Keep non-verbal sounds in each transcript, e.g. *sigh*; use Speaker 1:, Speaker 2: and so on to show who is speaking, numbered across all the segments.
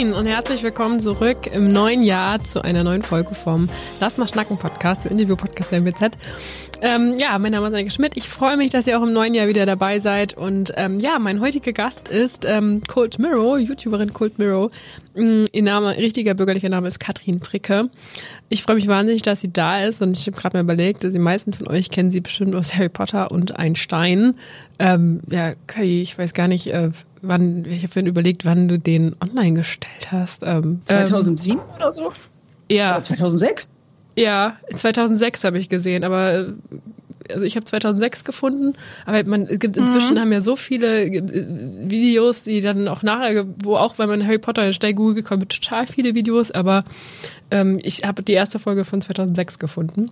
Speaker 1: Moin und herzlich willkommen zurück im neuen Jahr zu einer neuen Folge vom Lass mal schnacken Podcast, der Interview-Podcast der MWZ. Ähm, ja, mein Name ist Anke Schmidt. Ich freue mich, dass ihr auch im neuen Jahr wieder dabei seid. Und ähm, ja, mein heutiger Gast ist ähm, Cold Mirror, YouTuberin Cold Mirror. Mm, ihr Name, richtiger bürgerlicher Name ist Katrin Fricke. Ich freue mich wahnsinnig, dass sie da ist und ich habe gerade mal überlegt, die meisten von euch kennen sie bestimmt aus Harry Potter und Einstein. Ähm, ja, Kai, ich weiß gar nicht, äh, wann, ich habe überlegt, wann du den online gestellt hast.
Speaker 2: Ähm, 2007 ähm, oder so?
Speaker 1: Ja.
Speaker 2: Oder 2006?
Speaker 1: Ja, 2006 habe ich gesehen, aber äh, also ich habe 2006 gefunden, aber man es gibt inzwischen mhm. haben ja so viele äh, Videos, die dann auch nachher, wo auch wenn man Harry Potter schnell Google gekommen, total viele Videos, aber ähm, ich habe die erste Folge von 2006 gefunden.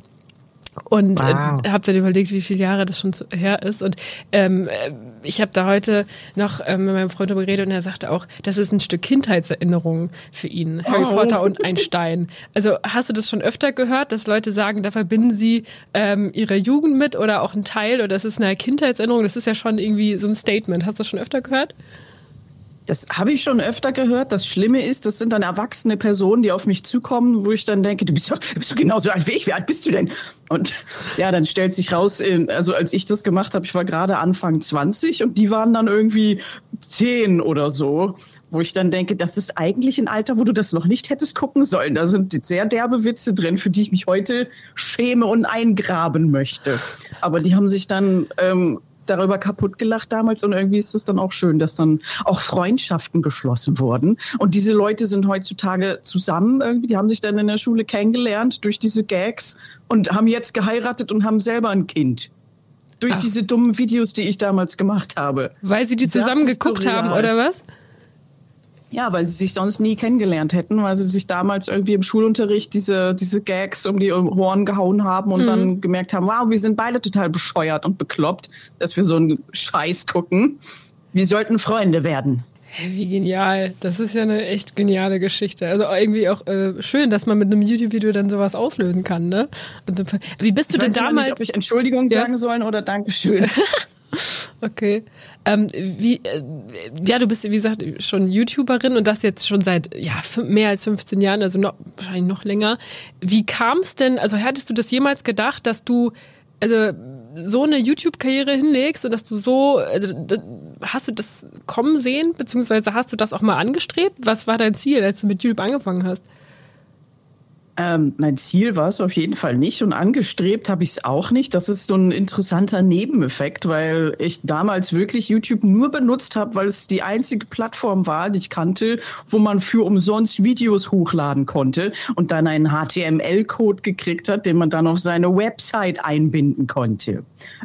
Speaker 1: Und äh, wow. äh, habe dann überlegt, wie viele Jahre das schon zu, her ist. Und ähm, äh, ich habe da heute noch ähm, mit meinem Freund darüber geredet und er sagte auch, das ist ein Stück Kindheitserinnerung für ihn, Harry oh. Potter und Einstein. *laughs* Also hast du das schon öfter gehört, dass Leute sagen, da verbinden sie ähm, ihre Jugend mit oder auch ein Teil oder das ist eine Kindheitserinnerung? Das ist ja schon irgendwie so ein Statement. Hast du das schon öfter gehört?
Speaker 2: Das habe ich schon öfter gehört. Das Schlimme ist, das sind dann erwachsene Personen, die auf mich zukommen, wo ich dann denke, du bist doch, du bist doch genauso alt wie ich. Wie alt bist du denn? Und ja, dann stellt sich raus, ähm, also als ich das gemacht habe, ich war gerade Anfang 20 und die waren dann irgendwie 10 oder so wo ich dann denke, das ist eigentlich ein Alter, wo du das noch nicht hättest gucken sollen. Da sind sehr derbe Witze drin, für die ich mich heute schäme und eingraben möchte. Aber die haben sich dann ähm, darüber kaputt gelacht damals und irgendwie ist es dann auch schön, dass dann auch Freundschaften geschlossen wurden. Und diese Leute sind heutzutage zusammen irgendwie, die haben sich dann in der Schule kennengelernt durch diese Gags und haben jetzt geheiratet und haben selber ein Kind. Durch Ach. diese dummen Videos, die ich damals gemacht habe.
Speaker 1: Weil sie die zusammen geguckt haben, oder was?
Speaker 2: Ja, weil sie sich sonst nie kennengelernt hätten, weil sie sich damals irgendwie im Schulunterricht diese, diese Gags um die Ohren gehauen haben und mhm. dann gemerkt haben, wow, wir sind beide total bescheuert und bekloppt, dass wir so einen Scheiß gucken. Wir sollten Freunde werden.
Speaker 1: Wie genial. Das ist ja eine echt geniale Geschichte. Also irgendwie auch äh, schön, dass man mit einem YouTube-Video dann sowas auslösen kann, ne? Wie bist du
Speaker 2: ich
Speaker 1: denn damals?
Speaker 2: Nicht, ob ich Entschuldigung ja. sagen sollen oder Dankeschön. *laughs* *laughs*
Speaker 1: Okay. Ähm, wie, äh, ja, du bist, wie gesagt, schon YouTuberin und das jetzt schon seit ja, mehr als 15 Jahren, also noch, wahrscheinlich noch länger. Wie kam es denn, also hättest du das jemals gedacht, dass du also so eine YouTube-Karriere hinlegst und dass du so, also, hast du das kommen sehen, beziehungsweise hast du das auch mal angestrebt? Was war dein Ziel, als du mit YouTube angefangen hast?
Speaker 2: Ähm, mein Ziel war es auf jeden Fall nicht und angestrebt habe ich es auch nicht. Das ist so ein interessanter Nebeneffekt, weil ich damals wirklich YouTube nur benutzt habe, weil es die einzige Plattform war, die ich kannte, wo man für umsonst Videos hochladen konnte und dann einen HTML-Code gekriegt hat, den man dann auf seine Website einbinden konnte.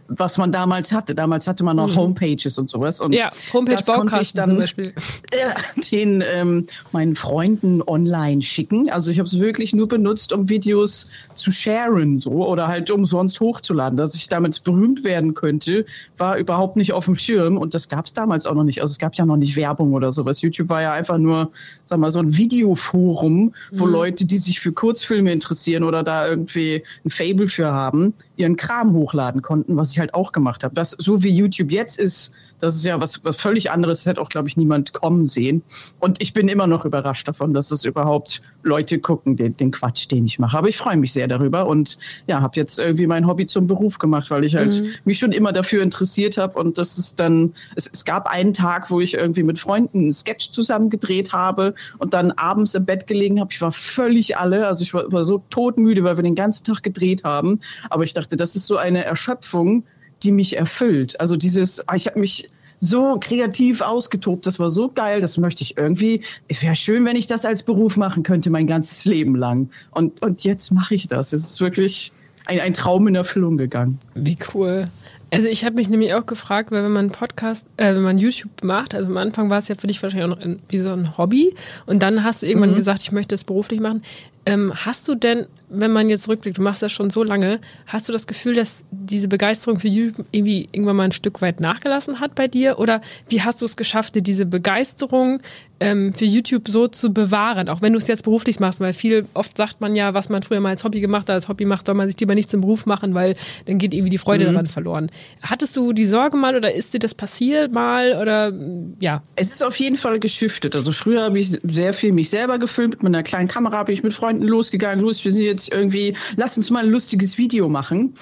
Speaker 2: Was man damals hatte. Damals hatte man noch mhm. Homepages und sowas. Und
Speaker 1: ja, Homepage-Baukasten zum Beispiel. *laughs*
Speaker 2: Äh, den ähm, meinen Freunden online schicken. Also ich habe es wirklich nur benutzt benutzt, um Videos zu sharen, so oder halt umsonst hochzuladen. Dass ich damit berühmt werden könnte, war überhaupt nicht auf dem Schirm und das gab es damals auch noch nicht. Also es gab ja noch nicht Werbung oder sowas. YouTube war ja einfach nur, sag mal, so ein Videoforum, wo mhm. Leute, die sich für Kurzfilme interessieren oder da irgendwie ein Fable für haben, ihren Kram hochladen konnten, was ich halt auch gemacht habe. Das so wie YouTube jetzt ist, das ist ja was, was völlig anderes. Das hätte auch, glaube ich, niemand kommen sehen. Und ich bin immer noch überrascht davon, dass es überhaupt Leute gucken, den, den Quatsch, den ich mache. Aber ich freue mich sehr darüber und ja, habe jetzt irgendwie mein Hobby zum Beruf gemacht, weil ich halt mhm. mich schon immer dafür interessiert habe. Und das ist dann, es, es gab einen Tag, wo ich irgendwie mit Freunden einen Sketch zusammen gedreht habe und dann abends im Bett gelegen habe. Ich war völlig alle, also ich war, war so todmüde, weil wir den ganzen Tag gedreht haben. Aber ich dachte, das ist so eine Erschöpfung, die mich erfüllt. Also dieses, ah, ich habe mich so kreativ ausgetobt, das war so geil, das möchte ich irgendwie, es wäre schön, wenn ich das als Beruf machen könnte, mein ganzes Leben lang. Und, und jetzt mache ich das. Es ist wirklich ein, ein Traum in Erfüllung gegangen.
Speaker 1: Wie cool. Also ich habe mich nämlich auch gefragt, weil wenn man Podcast, äh, wenn man YouTube macht, also am Anfang war es ja für dich wahrscheinlich auch noch ein, wie so ein Hobby und dann hast du irgendwann mhm. gesagt, ich möchte es beruflich machen. Ähm, hast du denn, wenn man jetzt rückblickt, du machst das schon so lange, hast du das Gefühl, dass diese Begeisterung für YouTube irgendwie irgendwann mal ein Stück weit nachgelassen hat bei dir? Oder wie hast du es geschafft, dir diese Begeisterung ähm, für YouTube so zu bewahren, auch wenn du es jetzt beruflich machst? Weil viel, oft sagt man ja, was man früher mal als Hobby gemacht hat, als Hobby macht, soll man sich lieber nicht zum Beruf machen, weil dann geht irgendwie die Freude mhm. daran verloren. hattest du die Sorge mal oder ist dir das passiert mal oder ja?
Speaker 2: Es ist auf jeden Fall geschiftet. Also früher habe ich sehr viel mich selber gefilmt. Mit einer kleinen Kamera bin ich mit Freunden losgegangen. Los, wir sind jetzt irgendwie, lass uns mal ein lustiges Video machen.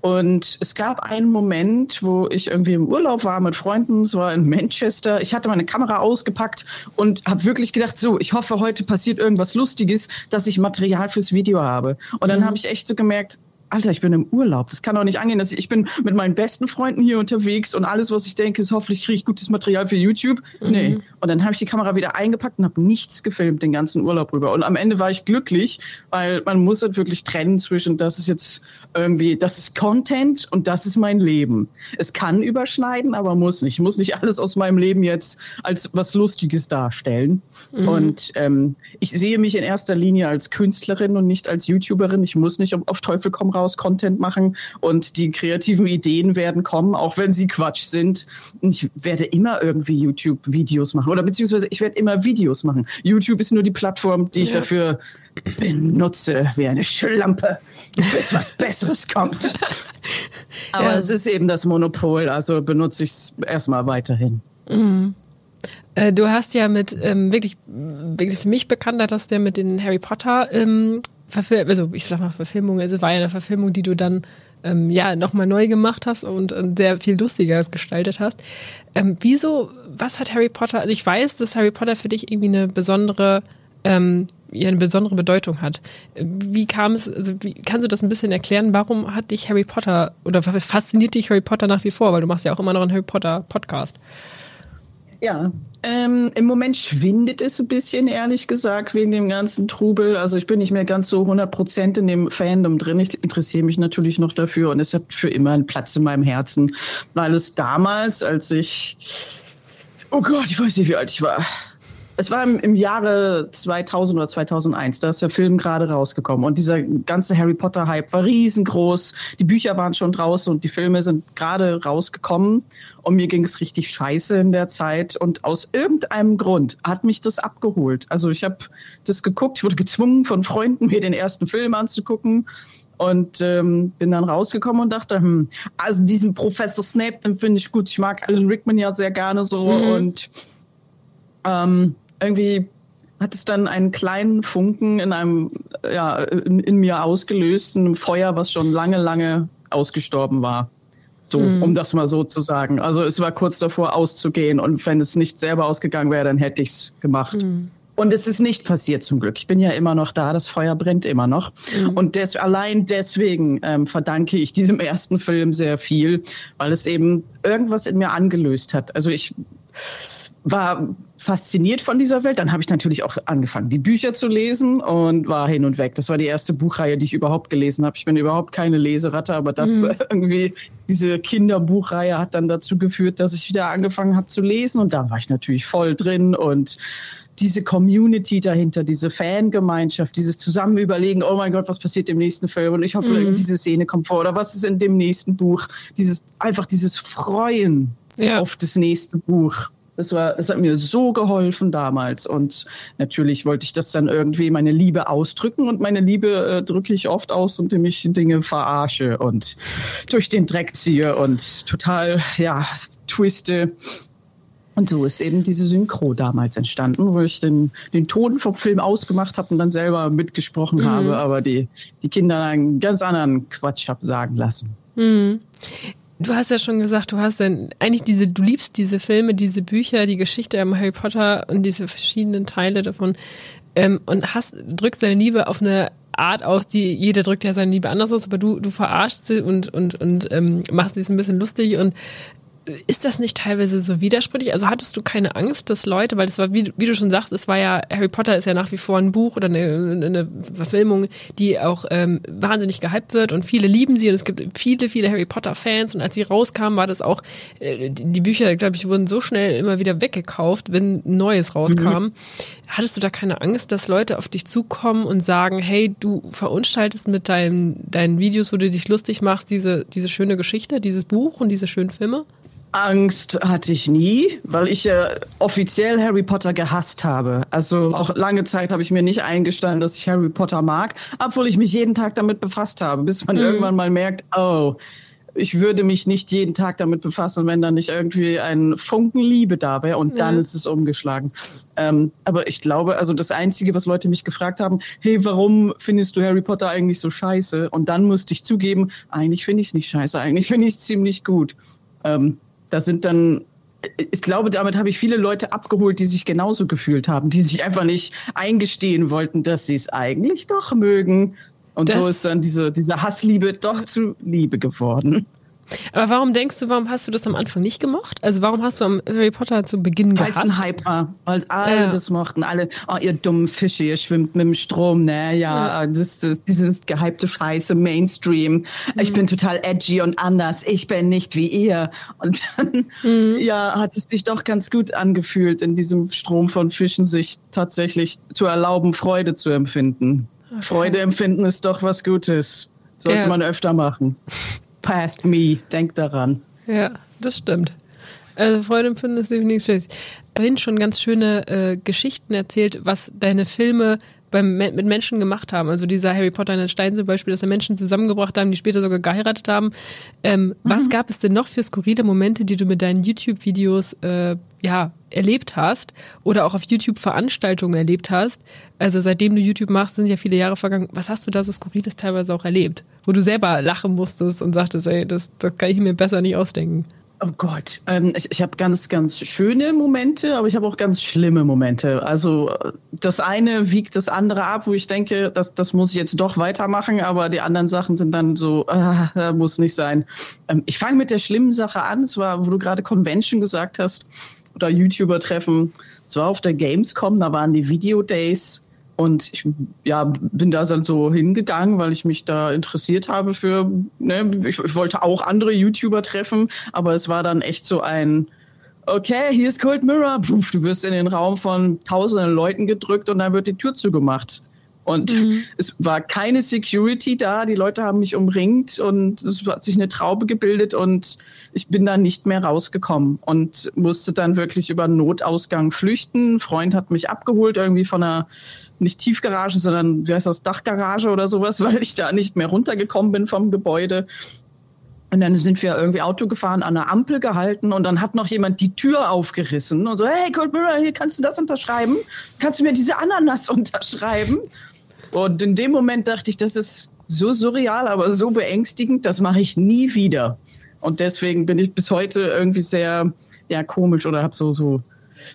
Speaker 2: Und es gab einen Moment, wo ich irgendwie im Urlaub war mit Freunden. Es war in Manchester. Ich hatte meine Kamera ausgepackt und habe wirklich gedacht, so, ich hoffe, heute passiert irgendwas Lustiges, dass ich Material fürs Video habe. Und dann mhm. habe ich echt so gemerkt, Alter, ich bin im Urlaub. Das kann doch nicht angehen. Dass ich, ich bin mit meinen besten Freunden hier unterwegs und alles, was ich denke, ist hoffentlich kriege ich gutes Material für YouTube. Mhm. Nee. Und dann habe ich die Kamera wieder eingepackt und habe nichts gefilmt den ganzen Urlaub rüber. Und am Ende war ich glücklich, weil man muss halt wirklich trennen zwischen, das ist jetzt irgendwie, das ist Content und das ist mein Leben. Es kann überschneiden, aber muss nicht. Ich muss nicht alles aus meinem Leben jetzt als was Lustiges darstellen. Mhm. Und ähm, ich sehe mich in erster Linie als Künstlerin und nicht als YouTuberin. Ich muss nicht auf Teufel komm raus Content machen und die kreativen Ideen werden kommen, auch wenn sie Quatsch sind. Ich werde immer irgendwie YouTube-Videos machen oder beziehungsweise ich werde immer Videos machen. YouTube ist nur die Plattform, die ich ja. dafür benutze wie eine Schlampe, bis was *laughs* Besseres kommt. *laughs* Aber ja. es ist eben das Monopol, also benutze ich es erstmal weiterhin. Mhm.
Speaker 1: Äh, du hast ja mit ähm, wirklich, wirklich für mich bekannt, dass der mit den Harry Potter ähm, Verfil also ich sag mal Verfilmung, also es war ja eine Verfilmung, die du dann ähm, ja nochmal neu gemacht hast und äh, sehr viel lustiger gestaltet hast. Ähm, wieso, was hat Harry Potter, also ich weiß, dass Harry Potter für dich irgendwie eine besondere ähm, ja, eine besondere Bedeutung hat. Wie kam es, also wie, kannst du das ein bisschen erklären? Warum hat dich Harry Potter oder fasziniert dich Harry Potter nach wie vor? Weil du machst ja auch immer noch einen Harry Potter Podcast.
Speaker 2: Ja, ähm, im Moment schwindet es ein bisschen, ehrlich gesagt, wegen dem ganzen Trubel. Also ich bin nicht mehr ganz so 100 Prozent in dem Fandom drin. Ich interessiere mich natürlich noch dafür und es hat für immer einen Platz in meinem Herzen, weil es damals, als ich, oh Gott, ich weiß nicht, wie alt ich war, es war im, im, Jahre 2000 oder 2001, da ist der Film gerade rausgekommen und dieser ganze Harry Potter Hype war riesengroß. Die Bücher waren schon draußen und die Filme sind gerade rausgekommen und mir ging es richtig scheiße in der Zeit und aus irgendeinem Grund hat mich das abgeholt. Also ich habe das geguckt, ich wurde gezwungen von Freunden, mir den ersten Film anzugucken und ähm, bin dann rausgekommen und dachte, hm, also diesen Professor Snape, den finde ich gut. Ich mag Alan Rickman ja sehr gerne so mhm. und ähm, irgendwie hat es dann einen kleinen Funken in einem, ja, in, in mir ausgelöst, ein Feuer, was schon lange, lange ausgestorben war. So, mhm. um das mal so zu sagen. Also es war kurz davor auszugehen und wenn es nicht selber ausgegangen wäre, dann hätte ich es gemacht. Mhm. Und es ist nicht passiert zum Glück. Ich bin ja immer noch da, das Feuer brennt immer noch. Mhm. Und des, allein deswegen ähm, verdanke ich diesem *laughs* ersten Film sehr viel, weil es eben irgendwas in mir angelöst hat. Also ich war fasziniert von dieser Welt. Dann habe ich natürlich auch angefangen, die Bücher zu lesen und war hin und weg. Das war die erste Buchreihe, die ich überhaupt gelesen habe. Ich bin überhaupt keine Leseratte, aber das mhm. *laughs* irgendwie, diese Kinderbuchreihe hat dann dazu geführt, dass ich wieder angefangen habe zu lesen und da war ich natürlich voll drin und diese Community dahinter, diese Fangemeinschaft, dieses Zusammenüberlegen, oh mein Gott, was passiert im nächsten Film und ich hoffe, mhm. diese Szene kommt vor oder was ist in dem nächsten Buch, dieses, einfach dieses Freuen ja. auf das nächste Buch. Das war, das hat mir so geholfen damals. Und natürlich wollte ich das dann irgendwie meine Liebe ausdrücken. Und meine Liebe äh, drücke ich oft aus, indem ich Dinge verarsche und durch den Dreck ziehe und total, ja, twiste. Und so ist eben diese Synchro damals entstanden, wo ich den, den Ton vom Film ausgemacht habe und dann selber mitgesprochen mhm. habe, aber die, die Kinder einen ganz anderen Quatsch habe sagen lassen. Mhm.
Speaker 1: Du hast ja schon gesagt, du hast dann eigentlich diese, du liebst diese Filme, diese Bücher, die Geschichte am Harry Potter und diese verschiedenen Teile davon ähm, und hast, drückst deine Liebe auf eine Art aus, die jeder drückt ja seine Liebe anders aus, aber du, du verarschst sie und, und, und ähm, machst sie ein bisschen lustig und ist das nicht teilweise so widersprüchlich? Also hattest du keine Angst, dass Leute, weil das war, wie, wie, du schon sagst, es war ja, Harry Potter ist ja nach wie vor ein Buch oder eine, eine Verfilmung, die auch ähm, wahnsinnig gehypt wird und viele lieben sie und es gibt viele, viele Harry Potter-Fans und als sie rauskamen, war das auch, äh, die Bücher, glaube ich, wurden so schnell immer wieder weggekauft, wenn Neues rauskam. Mhm. Hattest du da keine Angst, dass Leute auf dich zukommen und sagen, hey, du verunstaltest mit deinen, deinen Videos, wo du dich lustig machst, diese, diese schöne Geschichte, dieses Buch und diese schönen Filme?
Speaker 2: Angst hatte ich nie, weil ich ja offiziell Harry Potter gehasst habe. Also auch lange Zeit habe ich mir nicht eingestanden, dass ich Harry Potter mag, obwohl ich mich jeden Tag damit befasst habe, bis man mhm. irgendwann mal merkt, oh, ich würde mich nicht jeden Tag damit befassen, wenn da nicht irgendwie ein Funken Liebe da wäre und dann ja. ist es umgeschlagen. Ähm, aber ich glaube, also das Einzige, was Leute mich gefragt haben, hey, warum findest du Harry Potter eigentlich so scheiße? Und dann musste ich zugeben, eigentlich finde ich es nicht scheiße, eigentlich finde ich es ziemlich gut. Ähm, da sind dann ich glaube, damit habe ich viele Leute abgeholt, die sich genauso gefühlt haben, die sich einfach nicht eingestehen wollten, dass sie es eigentlich doch mögen und das so ist dann diese, diese Hassliebe doch zu Liebe geworden.
Speaker 1: Aber warum denkst du, warum hast du das am Anfang nicht gemocht? Also warum hast du am Harry Potter zu Beginn gehasst?
Speaker 2: Weil es ein Hype war, weil alle ja. das mochten, alle, oh ihr dummen Fische, ihr schwimmt mit dem Strom, ne, ja, ja. Das, das, dieses gehypte Scheiße, Mainstream, mhm. ich bin total edgy und anders, ich bin nicht wie ihr. Und dann, mhm. ja, hat es dich doch ganz gut angefühlt, in diesem Strom von Fischen sich tatsächlich zu erlauben, Freude zu empfinden. Okay. Freude empfinden ist doch was Gutes. Sollte ja. man öfter machen. *laughs* Past me, denk daran.
Speaker 1: Ja, das stimmt. Also Freude empfinden ist definitiv schlecht. Vorhin schon ganz schöne äh, Geschichten erzählt, was deine Filme beim, mit Menschen gemacht haben. Also dieser Harry Potter in den Stein zum Beispiel, dass er Menschen zusammengebracht haben, die später sogar geheiratet haben. Ähm, mhm. Was gab es denn noch für skurrile Momente, die du mit deinen YouTube-Videos äh, ja, erlebt hast oder auch auf YouTube Veranstaltungen erlebt hast? Also seitdem du YouTube machst, sind ja viele Jahre vergangen. Was hast du da so skurriles teilweise auch erlebt? Wo du selber lachen musstest und sagtest, ey, das, das kann ich mir besser nicht ausdenken.
Speaker 2: Oh Gott, ähm, ich, ich habe ganz, ganz schöne Momente, aber ich habe auch ganz schlimme Momente. Also das eine wiegt das andere ab, wo ich denke, das, das muss ich jetzt doch weitermachen, aber die anderen Sachen sind dann so, äh, *laughs* muss nicht sein. Ähm, ich fange mit der schlimmen Sache an, es war, wo du gerade Convention gesagt hast oder YouTuber-Treffen. Es war auf der Gamescom, da waren die Video Days und ich ja, bin da dann so hingegangen, weil ich mich da interessiert habe für, ne, ich, ich wollte auch andere YouTuber treffen, aber es war dann echt so ein, okay, hier ist Cold Mirror, du wirst in den Raum von tausenden Leuten gedrückt und dann wird die Tür zugemacht. Und mhm. es war keine Security da, die Leute haben mich umringt und es hat sich eine Traube gebildet und ich bin da nicht mehr rausgekommen und musste dann wirklich über Notausgang flüchten. Ein Freund hat mich abgeholt, irgendwie von einer nicht Tiefgarage, sondern wie heißt das, Dachgarage oder sowas, *laughs* weil ich da nicht mehr runtergekommen bin vom Gebäude. Und dann sind wir irgendwie Auto gefahren, an der Ampel gehalten und dann hat noch jemand die Tür aufgerissen und so, hey Cold Mirror, hier kannst du das unterschreiben? Kannst du mir diese Ananas *laughs* unterschreiben? Und in dem Moment dachte ich, das ist so surreal, aber so beängstigend, das mache ich nie wieder. Und deswegen bin ich bis heute irgendwie sehr ja, komisch oder habe so, so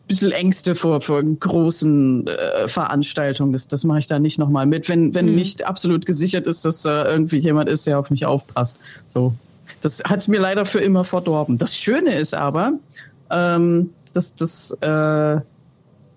Speaker 2: bisschen Ängste vor, vor großen äh, Veranstaltungen. Das, das mache ich da nicht nochmal mit, wenn, wenn mhm. nicht absolut gesichert ist, dass da äh, irgendwie jemand ist, der auf mich aufpasst. So. Das hat es mir leider für immer verdorben. Das Schöne ist aber, ähm, dass das äh,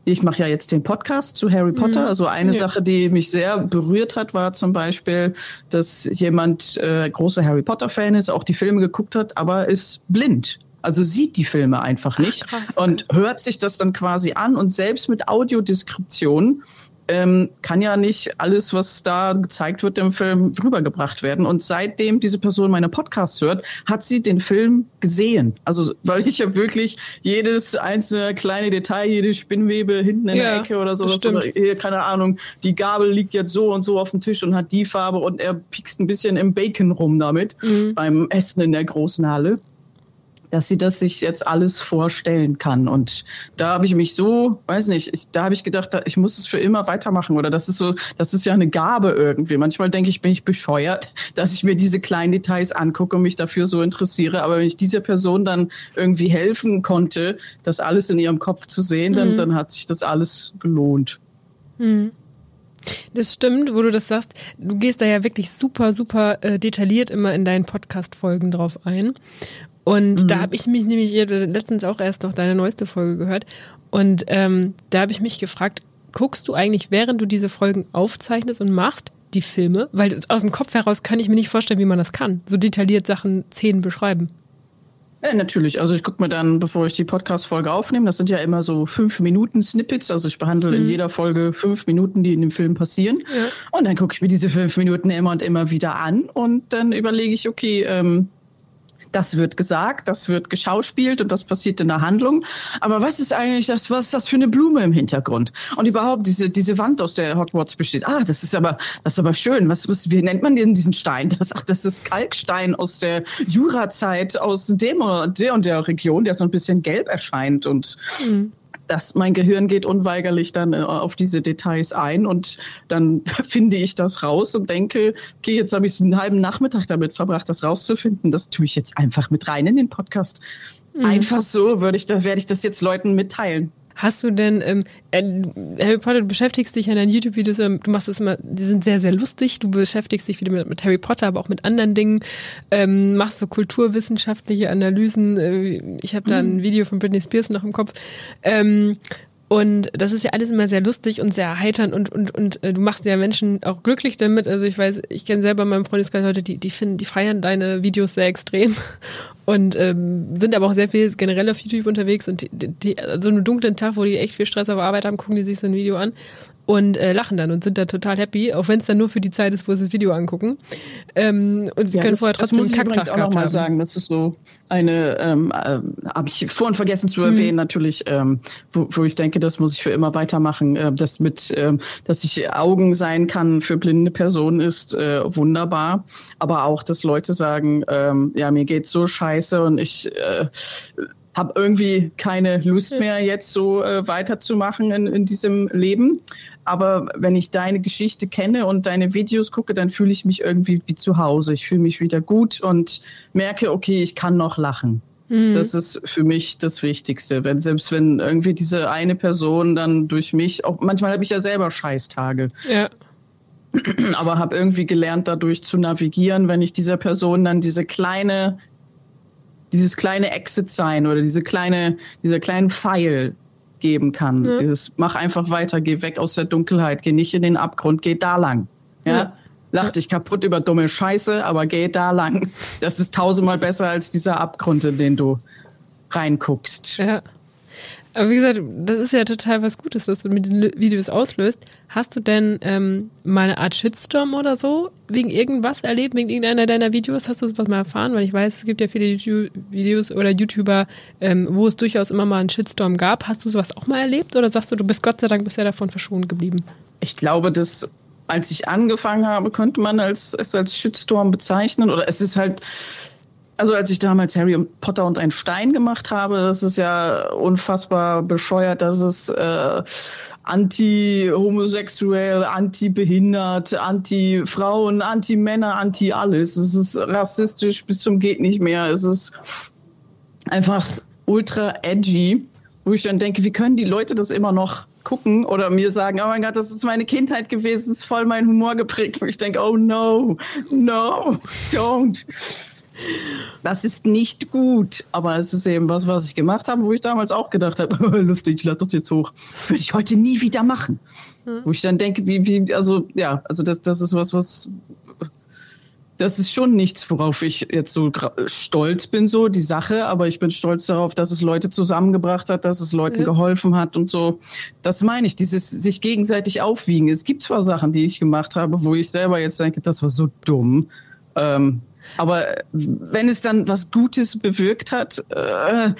Speaker 2: ich mache ja jetzt den Podcast zu Harry Potter. Mhm. Also eine ja. Sache, die mich sehr berührt hat, war zum Beispiel, dass jemand äh, großer Harry Potter-Fan ist, auch die Filme geguckt hat, aber ist blind. Also sieht die Filme einfach nicht Ach, krass, und hört sich das dann quasi an und selbst mit Audiodeskription ähm, kann ja nicht alles, was da gezeigt wird im Film, rübergebracht werden. Und seitdem diese Person meine Podcasts hört, hat sie den Film gesehen. Also, weil ich ja wirklich jedes einzelne kleine Detail, jede Spinnwebe hinten in ja, der Ecke oder sowas, oder hier, keine Ahnung, die Gabel liegt jetzt so und so auf dem Tisch und hat die Farbe und er piekst ein bisschen im Bacon rum damit mhm. beim Essen in der großen Halle dass sie das sich jetzt alles vorstellen kann. Und da habe ich mich so, weiß nicht, ich, da habe ich gedacht, ich muss es für immer weitermachen. Oder das ist so, das ist ja eine Gabe irgendwie. Manchmal denke ich, bin ich bescheuert, *laughs* dass ich mir diese kleinen Details angucke und mich dafür so interessiere. Aber wenn ich dieser Person dann irgendwie helfen konnte, das alles in ihrem Kopf zu sehen, dann, mhm. dann hat sich das alles gelohnt.
Speaker 1: Mhm. Das stimmt, wo du das sagst. Du gehst da ja wirklich super, super äh, detailliert immer in deinen Podcast-Folgen drauf ein. Und mhm. da habe ich mich nämlich letztens auch erst noch deine neueste Folge gehört. Und ähm, da habe ich mich gefragt, guckst du eigentlich, während du diese Folgen aufzeichnest und machst, die Filme? Weil aus dem Kopf heraus kann ich mir nicht vorstellen, wie man das kann. So detailliert Sachen, Szenen beschreiben.
Speaker 2: Ja, natürlich. Also ich gucke mir dann, bevor ich die Podcast-Folge aufnehme, das sind ja immer so fünf Minuten Snippets. Also ich behandle mhm. in jeder Folge fünf Minuten, die in dem Film passieren. Ja. Und dann gucke ich mir diese fünf Minuten immer und immer wieder an und dann überlege ich, okay, ähm, das wird gesagt, das wird geschauspielt und das passiert in der Handlung. Aber was ist eigentlich das, was ist das für eine Blume im Hintergrund? Und überhaupt diese, diese Wand, aus der Hogwarts besteht. Ah, das ist aber, das ist aber schön. Was, was, wie nennt man denn diesen Stein? Das, ach, das ist Kalkstein aus der Jurazeit, aus dem, der und der Region, der so ein bisschen gelb erscheint und mhm das, mein Gehirn geht unweigerlich dann äh, auf diese Details ein und dann *laughs* finde ich das raus und denke, okay, jetzt habe ich einen halben Nachmittag damit verbracht, das rauszufinden. Das tue ich jetzt einfach mit rein in den Podcast. Mhm. Einfach so würde ich, da werde ich das jetzt Leuten mitteilen.
Speaker 1: Hast du denn, ähm, äh, Harry Potter, du beschäftigst dich in deinen YouTube-Videos, ähm, du machst es immer, die sind sehr, sehr lustig, du beschäftigst dich wieder mit, mit Harry Potter, aber auch mit anderen Dingen, ähm, machst so kulturwissenschaftliche Analysen. Äh, ich habe da ein mhm. Video von Britney Spears noch im Kopf. Ähm, und das ist ja alles immer sehr lustig und sehr heitern und, und, und äh, du machst ja Menschen auch glücklich damit. Also ich weiß, ich kenne selber in meinem Freundeskreis Leute, die, die finden, die feiern deine Videos sehr extrem *laughs* und ähm, sind aber auch sehr viel generell auf YouTube unterwegs und die, die, so einen dunklen Tag, wo die echt viel Stress auf Arbeit haben, gucken die sich so ein Video an und äh, lachen dann und sind da total happy, auch wenn es dann nur für die Zeit ist, wo sie das Video angucken. Ähm, und sie ja, können das, vorher trotzdem
Speaker 2: einen Kacktag gehabt auch noch mal haben. sagen, das ist so eine, ähm, äh, habe ich vorhin vergessen zu erwähnen, hm. natürlich, ähm, wo, wo ich denke, das muss ich für immer weitermachen. Äh, das mit, ähm, dass ich Augen sein kann für blinde Personen ist äh, wunderbar, aber auch, dass Leute sagen, ähm, ja, mir geht's so scheiße und ich äh, habe irgendwie keine Lust mehr, jetzt so äh, weiterzumachen in, in diesem Leben. Aber wenn ich deine Geschichte kenne und deine Videos gucke, dann fühle ich mich irgendwie wie zu Hause. Ich fühle mich wieder gut und merke, okay, ich kann noch lachen. Mhm. Das ist für mich das Wichtigste. Wenn, selbst wenn irgendwie diese eine Person dann durch mich, auch manchmal habe ich ja selber Scheißtage. Ja. Aber habe irgendwie gelernt, dadurch zu navigieren, wenn ich dieser Person dann diese kleine dieses kleine Exit sein oder diese kleine, dieser kleinen Pfeil geben kann. Ja. Dieses, mach einfach weiter, geh weg aus der Dunkelheit, geh nicht in den Abgrund, geh da lang. Ja. ja. Lach dich kaputt über dumme Scheiße, aber geh da lang. Das ist tausendmal besser als dieser Abgrund, in den du reinguckst.
Speaker 1: Ja. Aber wie gesagt, das ist ja total was Gutes, was du mit diesen Videos auslöst. Hast du denn ähm, mal eine Art Shitstorm oder so wegen irgendwas erlebt, wegen irgendeiner deiner Videos? Hast du sowas mal erfahren? Weil ich weiß, es gibt ja viele YouTube-Videos oder YouTuber, ähm, wo es durchaus immer mal einen Shitstorm gab. Hast du sowas auch mal erlebt oder sagst du, du bist Gott sei Dank bisher davon verschont geblieben?
Speaker 2: Ich glaube, dass als ich angefangen habe, könnte man als, es als Shitstorm bezeichnen. Oder es ist halt also als ich damals Harry Potter und ein Stein gemacht habe, das ist ja unfassbar bescheuert, dass es äh, anti-homosexuell, anti-behindert, anti-Frauen, anti-Männer, anti-alles. Es ist rassistisch bis zum geht nicht mehr. Es ist einfach ultra edgy, wo ich dann denke, wie können die Leute das immer noch gucken oder mir sagen, oh mein Gott, das ist meine Kindheit gewesen, ist voll mein Humor geprägt. Und ich denke, oh no, no, *laughs* don't. Das ist nicht gut, aber es ist eben was, was ich gemacht habe, wo ich damals auch gedacht habe, *laughs* lustig, ich lade das jetzt hoch. Würde ich heute nie wieder machen. Hm. Wo ich dann denke, wie, wie, also ja, also das, das ist was, was, das ist schon nichts, worauf ich jetzt so stolz bin, so die Sache, aber ich bin stolz darauf, dass es Leute zusammengebracht hat, dass es Leuten ja. geholfen hat und so. Das meine ich, dieses sich gegenseitig aufwiegen. Es gibt zwar Sachen, die ich gemacht habe, wo ich selber jetzt denke, das war so dumm. Ähm, aber wenn es dann was Gutes bewirkt hat, äh,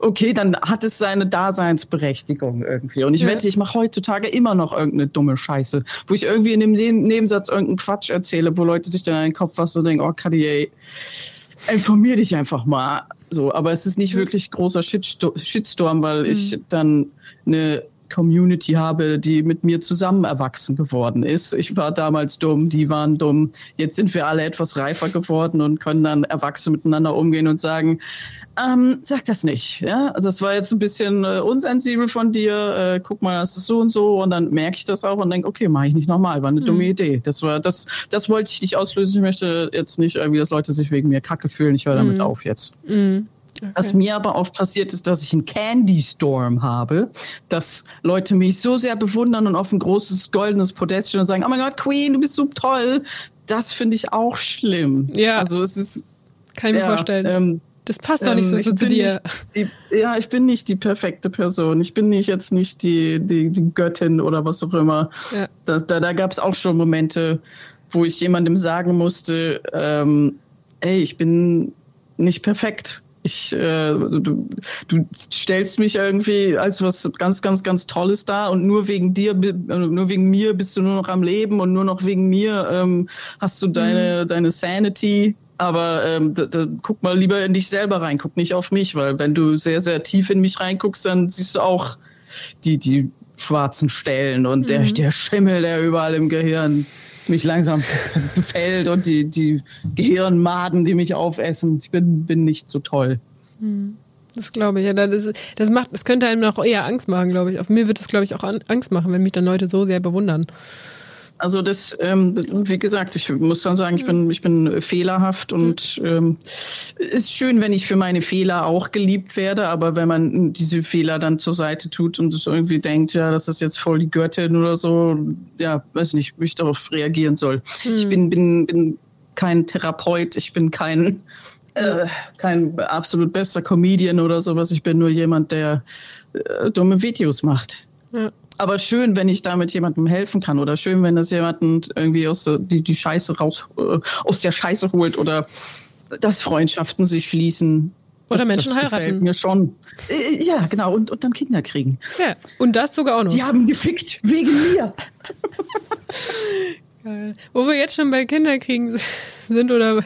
Speaker 2: okay, dann hat es seine Daseinsberechtigung irgendwie. Und ich ja. wette, ich mache heutzutage immer noch irgendeine dumme Scheiße, wo ich irgendwie in dem Nebensatz irgendeinen Quatsch erzähle, wo Leute sich dann in den Kopf was so denken, oh Kadi, informier dich einfach mal. So, aber es ist nicht wirklich großer Shitstorm, weil mhm. ich dann eine Community habe, die mit mir zusammen erwachsen geworden ist. Ich war damals dumm, die waren dumm. Jetzt sind wir alle etwas reifer geworden und können dann erwachsen miteinander umgehen und sagen, ähm, sag das nicht. Ja, also das war jetzt ein bisschen äh, unsensibel von dir. Äh, guck mal, das ist so und so und dann merke ich das auch und denke, okay, mache ich nicht nochmal. War eine mhm. dumme Idee. Das war das. Das wollte ich nicht auslösen. Ich möchte jetzt nicht irgendwie, dass Leute sich wegen mir Kacke fühlen. Ich höre damit mhm. auf jetzt. Mhm. Okay. Was mir aber oft passiert ist, dass ich einen Candy Storm habe, dass Leute mich so sehr bewundern und auf ein großes goldenes Podest stellen und sagen, oh mein Gott, Queen, du bist so toll. Das finde ich auch schlimm.
Speaker 1: Ja. Also es ist. Kann ich mir ja, vorstellen. Ähm, das passt doch nicht so, ähm, so zu dir.
Speaker 2: Die, ja, ich bin nicht die perfekte Person. Ich bin nicht jetzt nicht die, die, die Göttin oder was auch immer. Ja. Da, da, da gab es auch schon Momente, wo ich jemandem sagen musste, ähm, ey, ich bin nicht perfekt. Ich, äh, du, du stellst mich irgendwie als was ganz, ganz, ganz Tolles dar und nur wegen dir, nur wegen mir bist du nur noch am Leben und nur noch wegen mir ähm, hast du deine, mhm. deine Sanity. Aber ähm, da, da, guck mal lieber in dich selber rein, guck nicht auf mich, weil wenn du sehr, sehr tief in mich reinguckst, dann siehst du auch die, die schwarzen Stellen und mhm. der, der Schimmel, der überall im Gehirn mich langsam *laughs* befällt und die, die Gehirnmaden, die mich aufessen. Ich bin, bin nicht so toll.
Speaker 1: Hm. Das glaube ich. Ja, das, das, macht, das könnte einem noch eher Angst machen, glaube ich. Auf mir wird es, glaube ich, auch Angst machen, wenn mich dann Leute so sehr bewundern.
Speaker 2: Also das, ähm, wie gesagt, ich muss dann sagen, ich bin, ich bin fehlerhaft und ähm, ist schön, wenn ich für meine Fehler auch geliebt werde, aber wenn man diese Fehler dann zur Seite tut und es irgendwie denkt, ja, das ist jetzt voll die Göttin oder so, ja, weiß nicht, wie ich darauf reagieren soll. Hm. Ich bin, bin, bin kein Therapeut, ich bin kein äh, kein absolut bester Comedian oder sowas. Ich bin nur jemand, der äh, dumme Videos macht. Ja aber schön, wenn ich damit jemandem helfen kann oder schön, wenn das jemanden irgendwie aus der, die, die Scheiße raus, äh, aus der Scheiße holt oder dass Freundschaften sich schließen.
Speaker 1: Oder das, Menschen das heiraten.
Speaker 2: mir schon. Äh, ja, genau. Und, und dann Kinder kriegen.
Speaker 1: Ja, und das sogar auch noch.
Speaker 2: Die haben gefickt wegen mir. *laughs*
Speaker 1: Geil. Wo wir jetzt schon bei Kinderkriegen *laughs* sind oder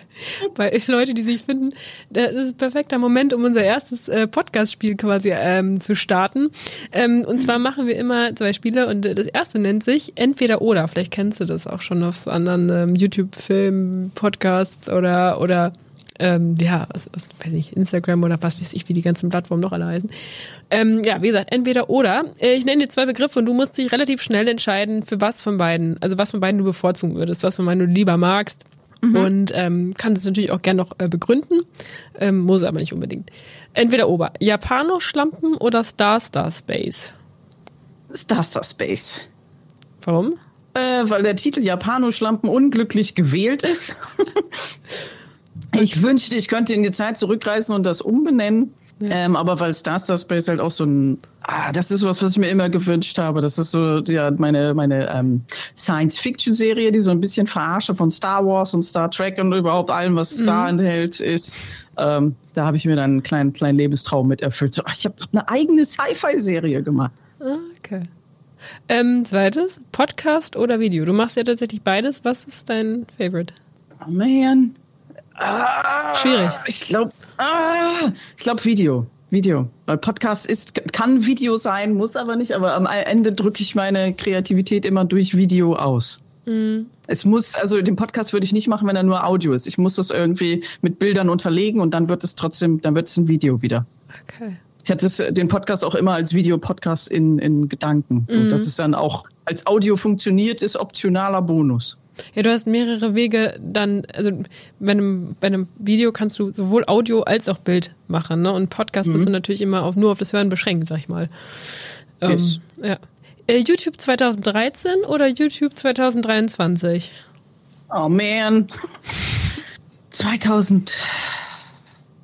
Speaker 1: bei Leuten, die sich finden, das ist ein perfekter Moment, um unser erstes äh, Podcast-Spiel quasi ähm, zu starten. Ähm, und zwar machen wir immer zwei Spiele und das erste nennt sich Entweder oder. Vielleicht kennst du das auch schon auf so anderen ähm, YouTube-Filmen, Podcasts oder, oder ähm, ja, aus, aus, weiß nicht, Instagram oder was weiß ich, wie die ganzen Plattformen noch alle heißen. Ähm, ja, wie gesagt, entweder oder. Äh, ich nenne dir zwei Begriffe und du musst dich relativ schnell entscheiden, für was von beiden, also was von beiden du bevorzugen würdest, was von beiden du lieber magst. Mhm. Und ähm, kannst es natürlich auch gerne noch äh, begründen, ähm, muss aber nicht unbedingt. Entweder oder. Japano-Schlampen oder Star Star Space?
Speaker 2: Star Star Space.
Speaker 1: Warum?
Speaker 2: Äh, weil der Titel Japano-Schlampen unglücklich gewählt ist. *laughs* Ich wünschte, ich könnte in die Zeit zurückreisen und das umbenennen. Ja. Ähm, aber weil Star Star Space halt auch so ein, ah, das ist was, was ich mir immer gewünscht habe. Das ist so ja meine meine ähm, Science-Fiction-Serie, die so ein bisschen verarsche von Star Wars und Star Trek und überhaupt allem, was Star mhm. enthält, ist. Ähm, da habe ich mir dann einen kleinen kleinen Lebenstraum mit erfüllt. So, ach, ich habe eine eigene Sci-Fi-Serie gemacht.
Speaker 1: Ah, okay. Ähm, zweites, Podcast oder Video? Du machst ja tatsächlich beides. Was ist dein Favorite?
Speaker 2: Oh man.
Speaker 1: Ah, Schwierig.
Speaker 2: Ich glaube, ah, ich glaube Video. Video. Weil Podcast ist, kann Video sein, muss aber nicht, aber am Ende drücke ich meine Kreativität immer durch Video aus. Mhm. Es muss, also den Podcast würde ich nicht machen, wenn er nur Audio ist. Ich muss das irgendwie mit Bildern unterlegen und dann wird es trotzdem, dann wird es ein Video wieder. Okay. Ich hatte es, den Podcast auch immer als Videopodcast in, in Gedanken. Mhm. Und dass es dann auch als Audio funktioniert, ist optionaler Bonus.
Speaker 1: Ja, du hast mehrere Wege dann, also bei einem, bei einem Video kannst du sowohl Audio als auch Bild machen, ne? Und Podcast mhm. bist du natürlich immer auf, nur auf das Hören beschränkt, sag ich mal. Ähm, ja. Äh, YouTube 2013 oder YouTube 2023?
Speaker 2: Oh man. 2000.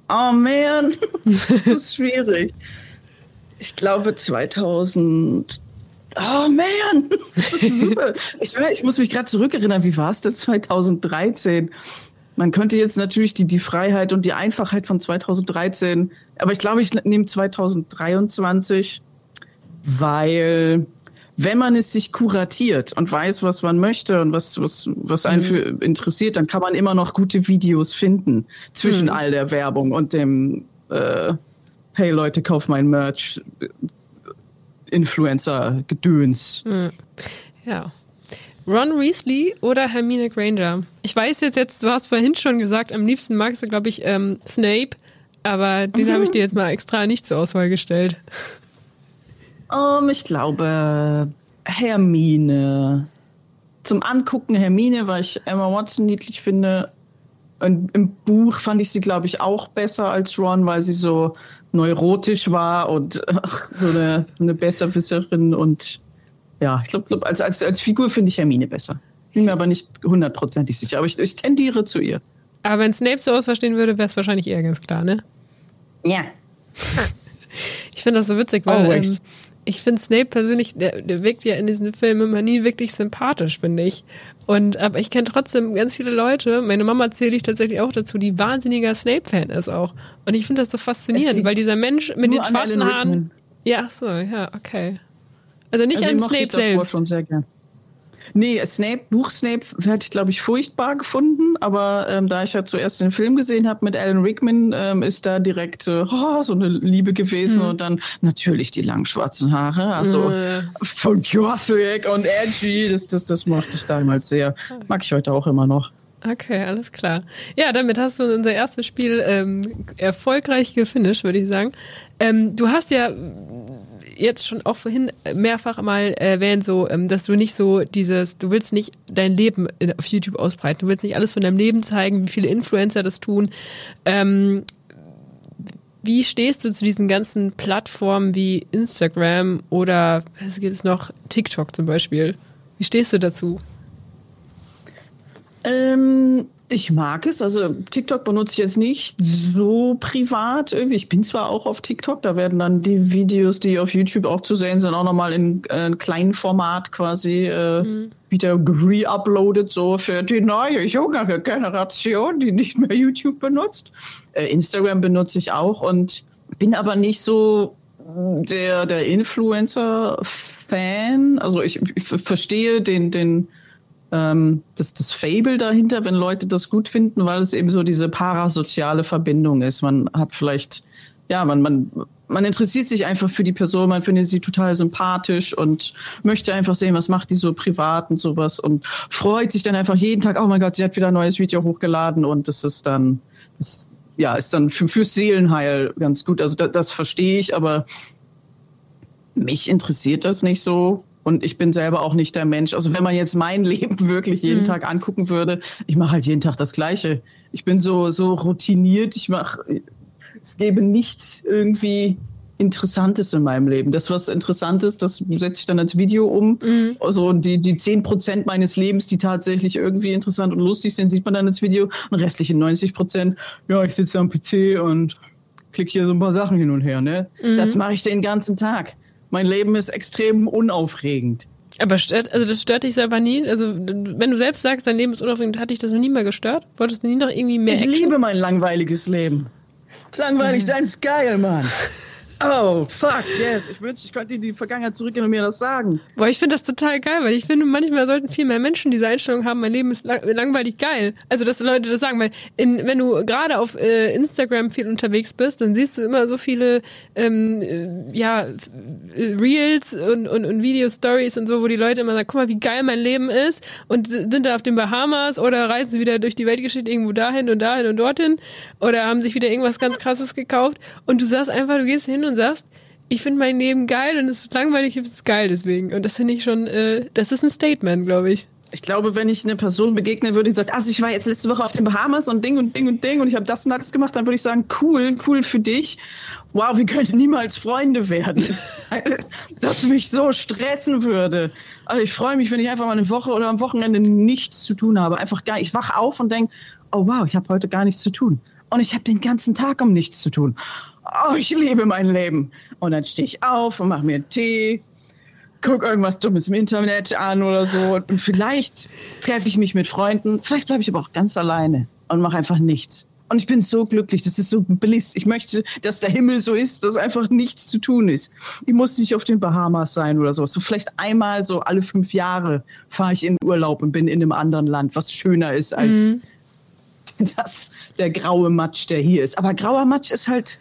Speaker 2: Oh man. *laughs* Das ist schwierig. Ich glaube 2000 Oh man, *laughs* das ist super. ich, ich muss mich gerade zurückerinnern, wie war es das 2013? Man könnte jetzt natürlich die, die Freiheit und die Einfachheit von 2013, aber ich glaube, ich nehme 2023, weil wenn man es sich kuratiert und weiß, was man möchte und was, was, was einen mhm. für interessiert, dann kann man immer noch gute Videos finden zwischen mhm. all der Werbung und dem äh, Hey Leute, kauf mein Merch Influencer-Gedöns. Hm.
Speaker 1: Ja. Ron Weasley oder Hermine Granger? Ich weiß jetzt, jetzt, du hast vorhin schon gesagt, am liebsten magst du, glaube ich, ähm, Snape, aber den mhm. habe ich dir jetzt mal extra nicht zur Auswahl gestellt.
Speaker 2: Um, ich glaube, Hermine. Zum Angucken Hermine, weil ich Emma Watson niedlich finde. Und Im Buch fand ich sie, glaube ich, auch besser als Ron, weil sie so neurotisch war und *laughs* ach, so eine, eine Besserwisserin und ja, ich glaube, glaub, als, als, als Figur finde ich Hermine besser. Bin mir aber nicht hundertprozentig sicher, aber ich, ich tendiere zu ihr.
Speaker 1: Aber wenn Snape so ausverstehen würde, wäre es wahrscheinlich eher ganz klar, ne?
Speaker 2: Ja. *laughs*
Speaker 1: Ich finde das so witzig, weil ähm, ich finde Snape persönlich, der, der wirkt ja in diesen Filmen immer nie wirklich sympathisch, finde ich. Und aber ich kenne trotzdem ganz viele Leute, meine Mama zähle ich tatsächlich auch dazu, die wahnsinniger Snape-Fan ist auch. Und ich finde das so faszinierend, weil dieser Mensch mit den schwarzen Haaren. Ja, ach so, ja, okay. Also nicht also an Snape selbst.
Speaker 2: Schon sehr gern. Nee, Snape, Buch Snape hätte ich, glaube ich, furchtbar gefunden, aber ähm, da ich ja zuerst den Film gesehen habe mit Alan Rickman, ähm, ist da direkt äh, *laughs* oh, so eine Liebe gewesen mhm. und dann natürlich die langen schwarzen Haare, also mhm. von Gothic und edgy, das, das, das mochte ich damals sehr. Mag ich heute auch immer noch.
Speaker 1: Okay, alles klar. Ja, damit hast du unser erstes Spiel ähm, erfolgreich gefinisht, würde ich sagen. Ähm, du hast ja jetzt schon auch vorhin mehrfach mal erwähnt, so, ähm, dass du nicht so dieses, du willst nicht dein Leben auf YouTube ausbreiten, du willst nicht alles von deinem Leben zeigen, wie viele Influencer das tun. Ähm, wie stehst du zu diesen ganzen Plattformen wie Instagram oder was gibt es noch, TikTok zum Beispiel? Wie stehst du dazu?
Speaker 2: Ähm, ich mag es. Also TikTok benutze ich jetzt nicht so privat irgendwie. Ich bin zwar auch auf TikTok, da werden dann die Videos, die auf YouTube auch zu sehen sind, auch nochmal in äh, kleinen Format quasi äh, mhm. wieder re-uploaded, so für die neue, jüngere Generation, die nicht mehr YouTube benutzt. Äh, Instagram benutze ich auch und bin aber nicht so der, der Influencer-Fan. Also ich, ich verstehe den, den ähm, das, das Fable dahinter, wenn Leute das gut finden, weil es eben so diese parasoziale Verbindung ist. Man hat vielleicht, ja, man, man, man interessiert sich einfach für die Person, man findet sie total sympathisch und möchte einfach sehen, was macht die so privat und sowas und freut sich dann einfach jeden Tag, oh mein Gott, sie hat wieder ein neues Video hochgeladen und das ist dann, das, ja, ist dann für, fürs Seelenheil ganz gut. Also das, das verstehe ich, aber mich interessiert das nicht so. Und ich bin selber auch nicht der Mensch. Also wenn man jetzt mein *laughs* Leben wirklich jeden mhm. Tag angucken würde, ich mache halt jeden Tag das Gleiche. Ich bin so, so routiniert. Ich mache, es gäbe nichts irgendwie Interessantes in meinem Leben. Das, was interessant ist, das setze ich dann als Video um. Mhm. Also die, die 10 Prozent meines Lebens, die tatsächlich irgendwie interessant und lustig sind, sieht man dann als Video. Und restliche 90 Prozent, ja, ich sitze am PC und klicke hier so ein paar Sachen hin und her. Ne? Mhm. Das mache ich den ganzen Tag mein Leben ist extrem unaufregend.
Speaker 1: Aber stört, also das stört dich selber nie? Also, wenn du selbst sagst, dein Leben ist unaufregend, hat dich das noch nie mal gestört? Wolltest du nie noch irgendwie mehr
Speaker 2: Ich
Speaker 1: Action?
Speaker 2: liebe mein langweiliges Leben. Langweilig mhm. sein ist geil, Mann. *laughs* Oh, fuck, yes. Ich wünschte, ich könnte in die Vergangenheit zurückgehen und mir das sagen.
Speaker 1: Boah, ich finde das total geil, weil ich finde, manchmal sollten viel mehr Menschen diese Einstellung haben, mein Leben ist lang langweilig geil. Also, dass Leute das sagen, weil in, wenn du gerade auf äh, Instagram viel unterwegs bist, dann siehst du immer so viele, ähm, äh, ja, Reels und, und, und Video-Stories und so, wo die Leute immer sagen, guck mal, wie geil mein Leben ist und sind da auf den Bahamas oder reisen wieder durch die Weltgeschichte irgendwo dahin und dahin und dorthin oder haben sich wieder irgendwas ganz krasses gekauft und du sagst einfach, du gehst hin und sagst, ich finde mein Leben geil und es ist langweilig, es ist geil deswegen. Und das finde ich schon, äh, das ist ein Statement, glaube ich.
Speaker 2: Ich glaube, wenn ich eine Person begegnen würde, die sagt, also ich war jetzt letzte Woche auf den Bahamas und Ding und Ding und Ding und ich habe das und das gemacht, dann würde ich sagen, cool, cool für dich. Wow, wir könnten niemals Freunde werden. *laughs* das mich so stressen würde. Also ich freue mich, wenn ich einfach mal eine Woche oder am Wochenende nichts zu tun habe. Einfach geil. Ich wache auf und denke, oh wow, ich habe heute gar nichts zu tun. Und ich habe den ganzen Tag um nichts zu tun oh, ich liebe mein Leben. Und dann stehe ich auf und mache mir einen Tee, gucke irgendwas Dummes im Internet an oder so. Und vielleicht treffe ich mich mit Freunden, vielleicht bleibe ich aber auch ganz alleine und mache einfach nichts. Und ich bin so glücklich, das ist so Bliss. Ich möchte, dass der Himmel so ist, dass einfach nichts zu tun ist. Ich muss nicht auf den Bahamas sein oder so. So vielleicht einmal so alle fünf Jahre fahre ich in Urlaub und bin in einem anderen Land, was schöner ist als mhm. das, der graue Matsch, der hier ist. Aber grauer Matsch ist halt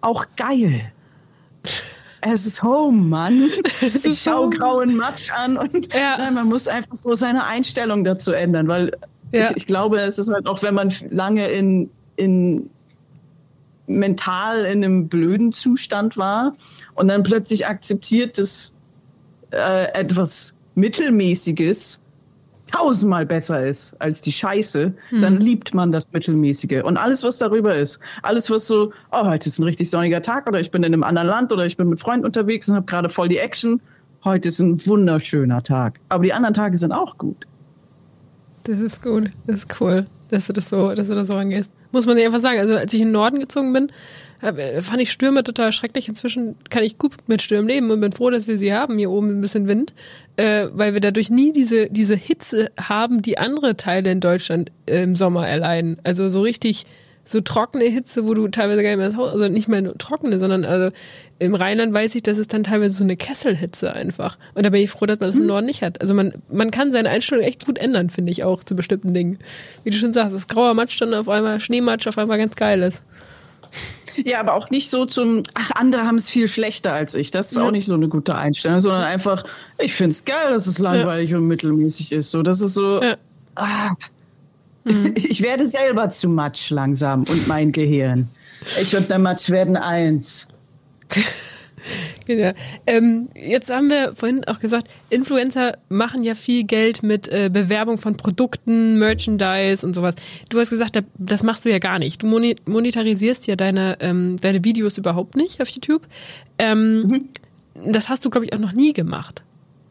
Speaker 2: auch geil. Es ist Home, Mann. *laughs* Ist ich schaue home. grauen Matsch an und *laughs* ja. nein, man muss einfach so seine Einstellung dazu ändern, weil ja. ich, ich, glaube, es ist halt auch, wenn man lange in, in mental in einem blöden Zustand war und dann plötzlich akzeptiert, dass äh, etwas Mittelmäßiges tausendmal besser ist als die Scheiße, hm. dann liebt man das Mittelmäßige. Und alles, was darüber ist, alles, was so, oh, heute ist ein richtig sonniger Tag oder ich bin in einem anderen Land oder ich bin mit Freunden unterwegs und habe gerade voll die Action, heute ist ein wunderschöner Tag. Aber die anderen Tage sind auch gut.
Speaker 1: Das ist gut, das ist cool. dass du das so, dass du das so rangehst. Muss man dir einfach sagen. Also als ich in den Norden gezogen bin, fand ich Stürme total schrecklich. Inzwischen kann ich gut mit Stürmen leben und bin froh, dass wir sie haben, hier oben ein bisschen Wind, äh, weil wir dadurch nie diese, diese Hitze haben, die andere Teile in Deutschland äh, im Sommer erleiden. Also so richtig so trockene Hitze, wo du teilweise gar nicht mehr ins Haus, also nicht mehr nur trockene, sondern also im Rheinland weiß ich, dass es dann teilweise so eine Kesselhitze einfach. Und da bin ich froh, dass man das im mhm. Norden nicht hat. Also man, man kann seine Einstellung echt gut ändern, finde ich auch, zu bestimmten Dingen. Wie du schon sagst, das grauer Matsch dann auf einmal, Schneematsch auf einmal ganz geil ist.
Speaker 2: Ja, aber auch nicht so zum, ach, andere haben es viel schlechter als ich. Das ist ja. auch nicht so eine gute Einstellung, sondern einfach, ich finde es geil, dass es langweilig ja. und mittelmäßig ist. So, das ist so, ja. ah, mhm. *laughs* ich werde selber zu Matsch langsam und mein Gehirn. Ich und der Matsch werden eins. *laughs*
Speaker 1: Genau. Ähm, jetzt haben wir vorhin auch gesagt, Influencer machen ja viel Geld mit äh, Bewerbung von Produkten, Merchandise und sowas. Du hast gesagt, das machst du ja gar nicht. Du monetarisierst ja deine, ähm, deine Videos überhaupt nicht auf YouTube. Ähm, mhm. Das hast du, glaube ich, auch noch nie gemacht.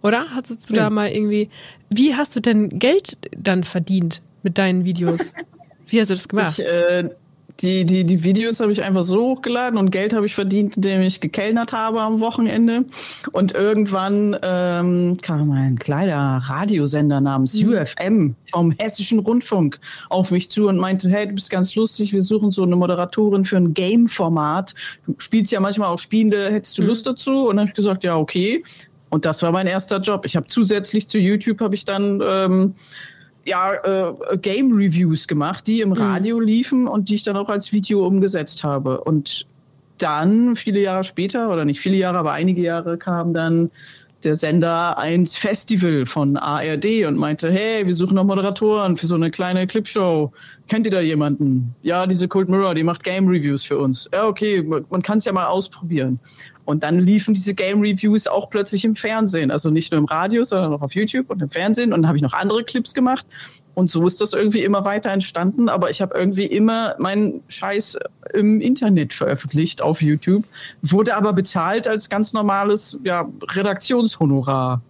Speaker 1: Oder? Hast du ja. da mal irgendwie. Wie hast du denn Geld dann verdient mit deinen Videos? *laughs* Wie hast du das gemacht?
Speaker 2: Ich, äh die, die, die Videos habe ich einfach so hochgeladen und Geld habe ich verdient, indem ich gekellnert habe am Wochenende. Und irgendwann ähm, kam ein kleiner Radiosender namens mhm. UFM vom Hessischen Rundfunk auf mich zu und meinte, hey, du bist ganz lustig, wir suchen so eine Moderatorin für ein Game-Format. Du spielst ja manchmal auch Spiele, hättest du mhm. Lust dazu? Und dann habe ich gesagt, ja, okay. Und das war mein erster Job. Ich habe zusätzlich zu YouTube habe ich dann ähm, ja, äh, Game Reviews gemacht, die im mhm. Radio liefen und die ich dann auch als Video umgesetzt habe. Und dann, viele Jahre später, oder nicht viele Jahre, aber einige Jahre, kam dann der Sender 1 Festival von ARD und meinte, hey, wir suchen noch Moderatoren für so eine kleine Clipshow. Kennt ihr da jemanden? Ja, diese Cold Mirror, die macht Game Reviews für uns. Ja, okay, man kann es ja mal ausprobieren. Und dann liefen diese Game Reviews auch plötzlich im Fernsehen. Also nicht nur im Radio, sondern auch auf YouTube und im Fernsehen. Und dann habe ich noch andere Clips gemacht. Und so ist das irgendwie immer weiter entstanden. Aber ich habe irgendwie immer meinen Scheiß im Internet veröffentlicht auf YouTube, wurde aber bezahlt als ganz normales ja, Redaktionshonorar.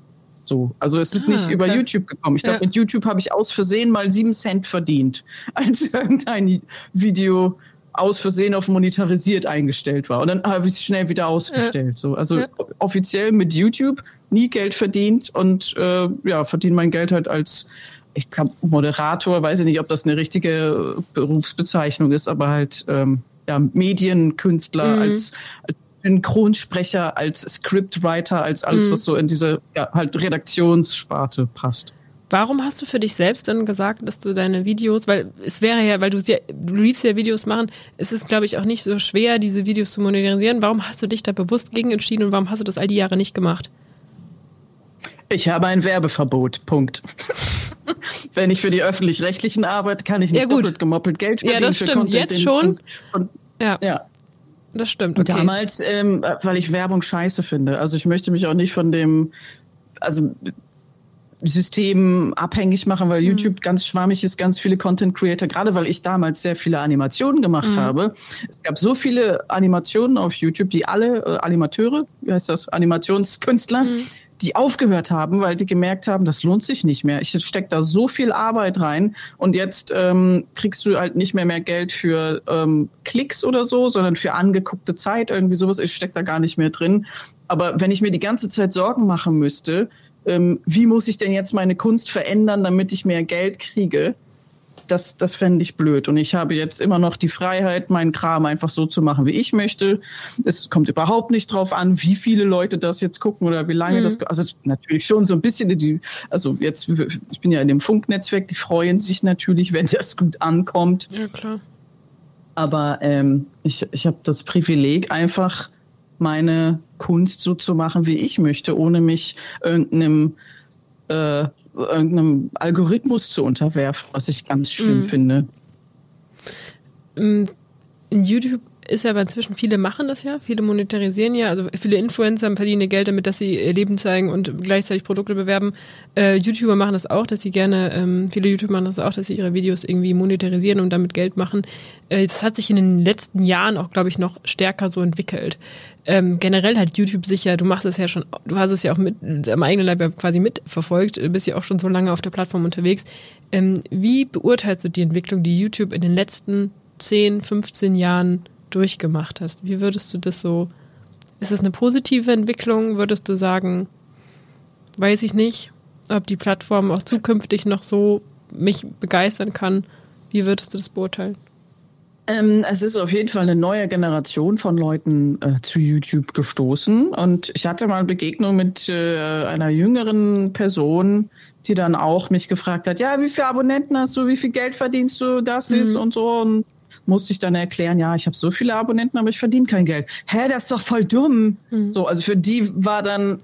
Speaker 2: So. Also es ist ah, nicht über YouTube gekommen. Ich glaube, ja. mit YouTube habe ich aus Versehen mal sieben Cent verdient, *laughs* als irgendein Video aus Versehen auf monetarisiert eingestellt war. Und dann habe ich es schnell wieder ausgestellt. Ja. So. Also ja. offiziell mit YouTube nie Geld verdient und äh, ja, verdiene mein Geld halt als, ich glaube, Moderator, weiß ich nicht, ob das eine richtige Berufsbezeichnung ist, aber halt ähm, ja, Medienkünstler, mhm. als, als Synchronsprecher, als Scriptwriter, als alles, mhm. was so in diese ja, halt Redaktionssparte passt.
Speaker 1: Warum hast du für dich selbst dann gesagt, dass du deine Videos, weil es wäre ja, weil du ja, du liebst ja Videos machen, es ist, glaube ich, auch nicht so schwer, diese Videos zu monetarisieren. Warum hast du dich da bewusst gegen entschieden und warum hast du das all die Jahre nicht gemacht?
Speaker 2: Ich habe ein Werbeverbot. Punkt. *laughs* Wenn ich für die öffentlich-rechtlichen arbeite, kann ich nicht ja, gut. doppelt gemoppelt Geld
Speaker 1: verdienen. Ja, das stimmt. Content, Jetzt schon. Und, ja. ja. Das stimmt.
Speaker 2: Okay. Damals, ähm, weil ich Werbung scheiße finde. Also ich möchte mich auch nicht von dem, also System abhängig machen, weil mhm. YouTube ganz schwammig ist, ganz viele Content Creator, gerade weil ich damals sehr viele Animationen gemacht mhm. habe. Es gab so viele Animationen auf YouTube, die alle äh, Animateure, wie heißt das, Animationskünstler, mhm. die aufgehört haben, weil die gemerkt haben, das lohnt sich nicht mehr. Ich stecke da so viel Arbeit rein und jetzt ähm, kriegst du halt nicht mehr mehr Geld für ähm, Klicks oder so, sondern für angeguckte Zeit, irgendwie sowas. Ich stecke da gar nicht mehr drin. Aber wenn ich mir die ganze Zeit Sorgen machen müsste, ähm, wie muss ich denn jetzt meine Kunst verändern, damit ich mehr Geld kriege? Das, das fände ich blöd. Und ich habe jetzt immer noch die Freiheit, meinen Kram einfach so zu machen, wie ich möchte. Es kommt überhaupt nicht drauf an, wie viele Leute das jetzt gucken oder wie lange mhm. das. Also natürlich schon so ein bisschen. Die, also jetzt, ich bin ja in dem Funknetzwerk, die freuen sich natürlich, *laughs* wenn das gut ankommt.
Speaker 1: Ja, klar.
Speaker 2: Aber ähm, ich, ich habe das Privileg, einfach meine Kunst so zu machen, wie ich möchte, ohne mich irgendeinem, äh, irgendeinem Algorithmus zu unterwerfen, was ich ganz schlimm mhm. finde.
Speaker 1: Mm, in YouTube ist aber inzwischen, viele machen das ja, viele monetarisieren ja, also viele Influencer verdienen Geld damit, dass sie ihr Leben zeigen und gleichzeitig Produkte bewerben. Äh, YouTuber machen das auch, dass sie gerne, ähm, viele YouTuber machen das auch, dass sie ihre Videos irgendwie monetarisieren und damit Geld machen. Äh, das hat sich in den letzten Jahren auch, glaube ich, noch stärker so entwickelt ähm, generell hat YouTube sicher, du machst es ja schon, du hast es ja auch mit am eigenen Leib quasi mitverfolgt, bist ja auch schon so lange auf der Plattform unterwegs. Ähm, wie beurteilst du die Entwicklung, die YouTube in den letzten 10, 15 Jahren durchgemacht hast? Wie würdest du das so, ist es eine positive Entwicklung? Würdest du sagen, weiß ich nicht, ob die Plattform auch zukünftig noch so mich begeistern kann? Wie würdest du das beurteilen?
Speaker 2: Ähm, es ist auf jeden Fall eine neue Generation von Leuten äh, zu YouTube gestoßen. Und ich hatte mal Begegnung mit äh, einer jüngeren Person, die dann auch mich gefragt hat, ja, wie viele Abonnenten hast du, wie viel Geld verdienst du, das mhm. ist und so. Und musste ich dann erklären, ja, ich habe so viele Abonnenten, aber ich verdiene kein Geld. Hä, das ist doch voll dumm. Mhm. So, also für die war dann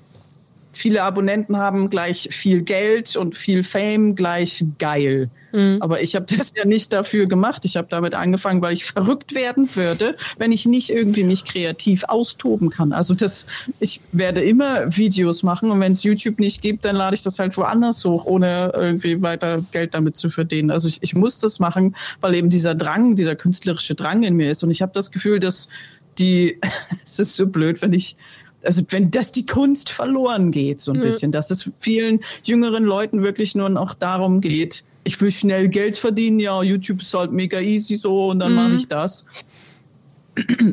Speaker 2: viele Abonnenten haben gleich viel Geld und viel Fame gleich geil. Mhm. Aber ich habe *laughs* das ja nicht dafür gemacht. Ich habe damit angefangen, weil ich verrückt werden würde, wenn ich nicht irgendwie mich kreativ austoben kann. Also das, ich werde immer Videos machen und wenn es YouTube nicht gibt, dann lade ich das halt woanders hoch, ohne irgendwie weiter Geld damit zu verdienen. Also ich, ich muss das machen, weil eben dieser Drang, dieser künstlerische Drang in mir ist. Und ich habe das Gefühl, dass die, *laughs* es ist so blöd, wenn ich also wenn das die Kunst verloren geht, so ein ja. bisschen, dass es vielen jüngeren Leuten wirklich nur noch darum geht, ich will schnell Geld verdienen, ja, YouTube ist halt mega easy so und dann mhm. mache ich das.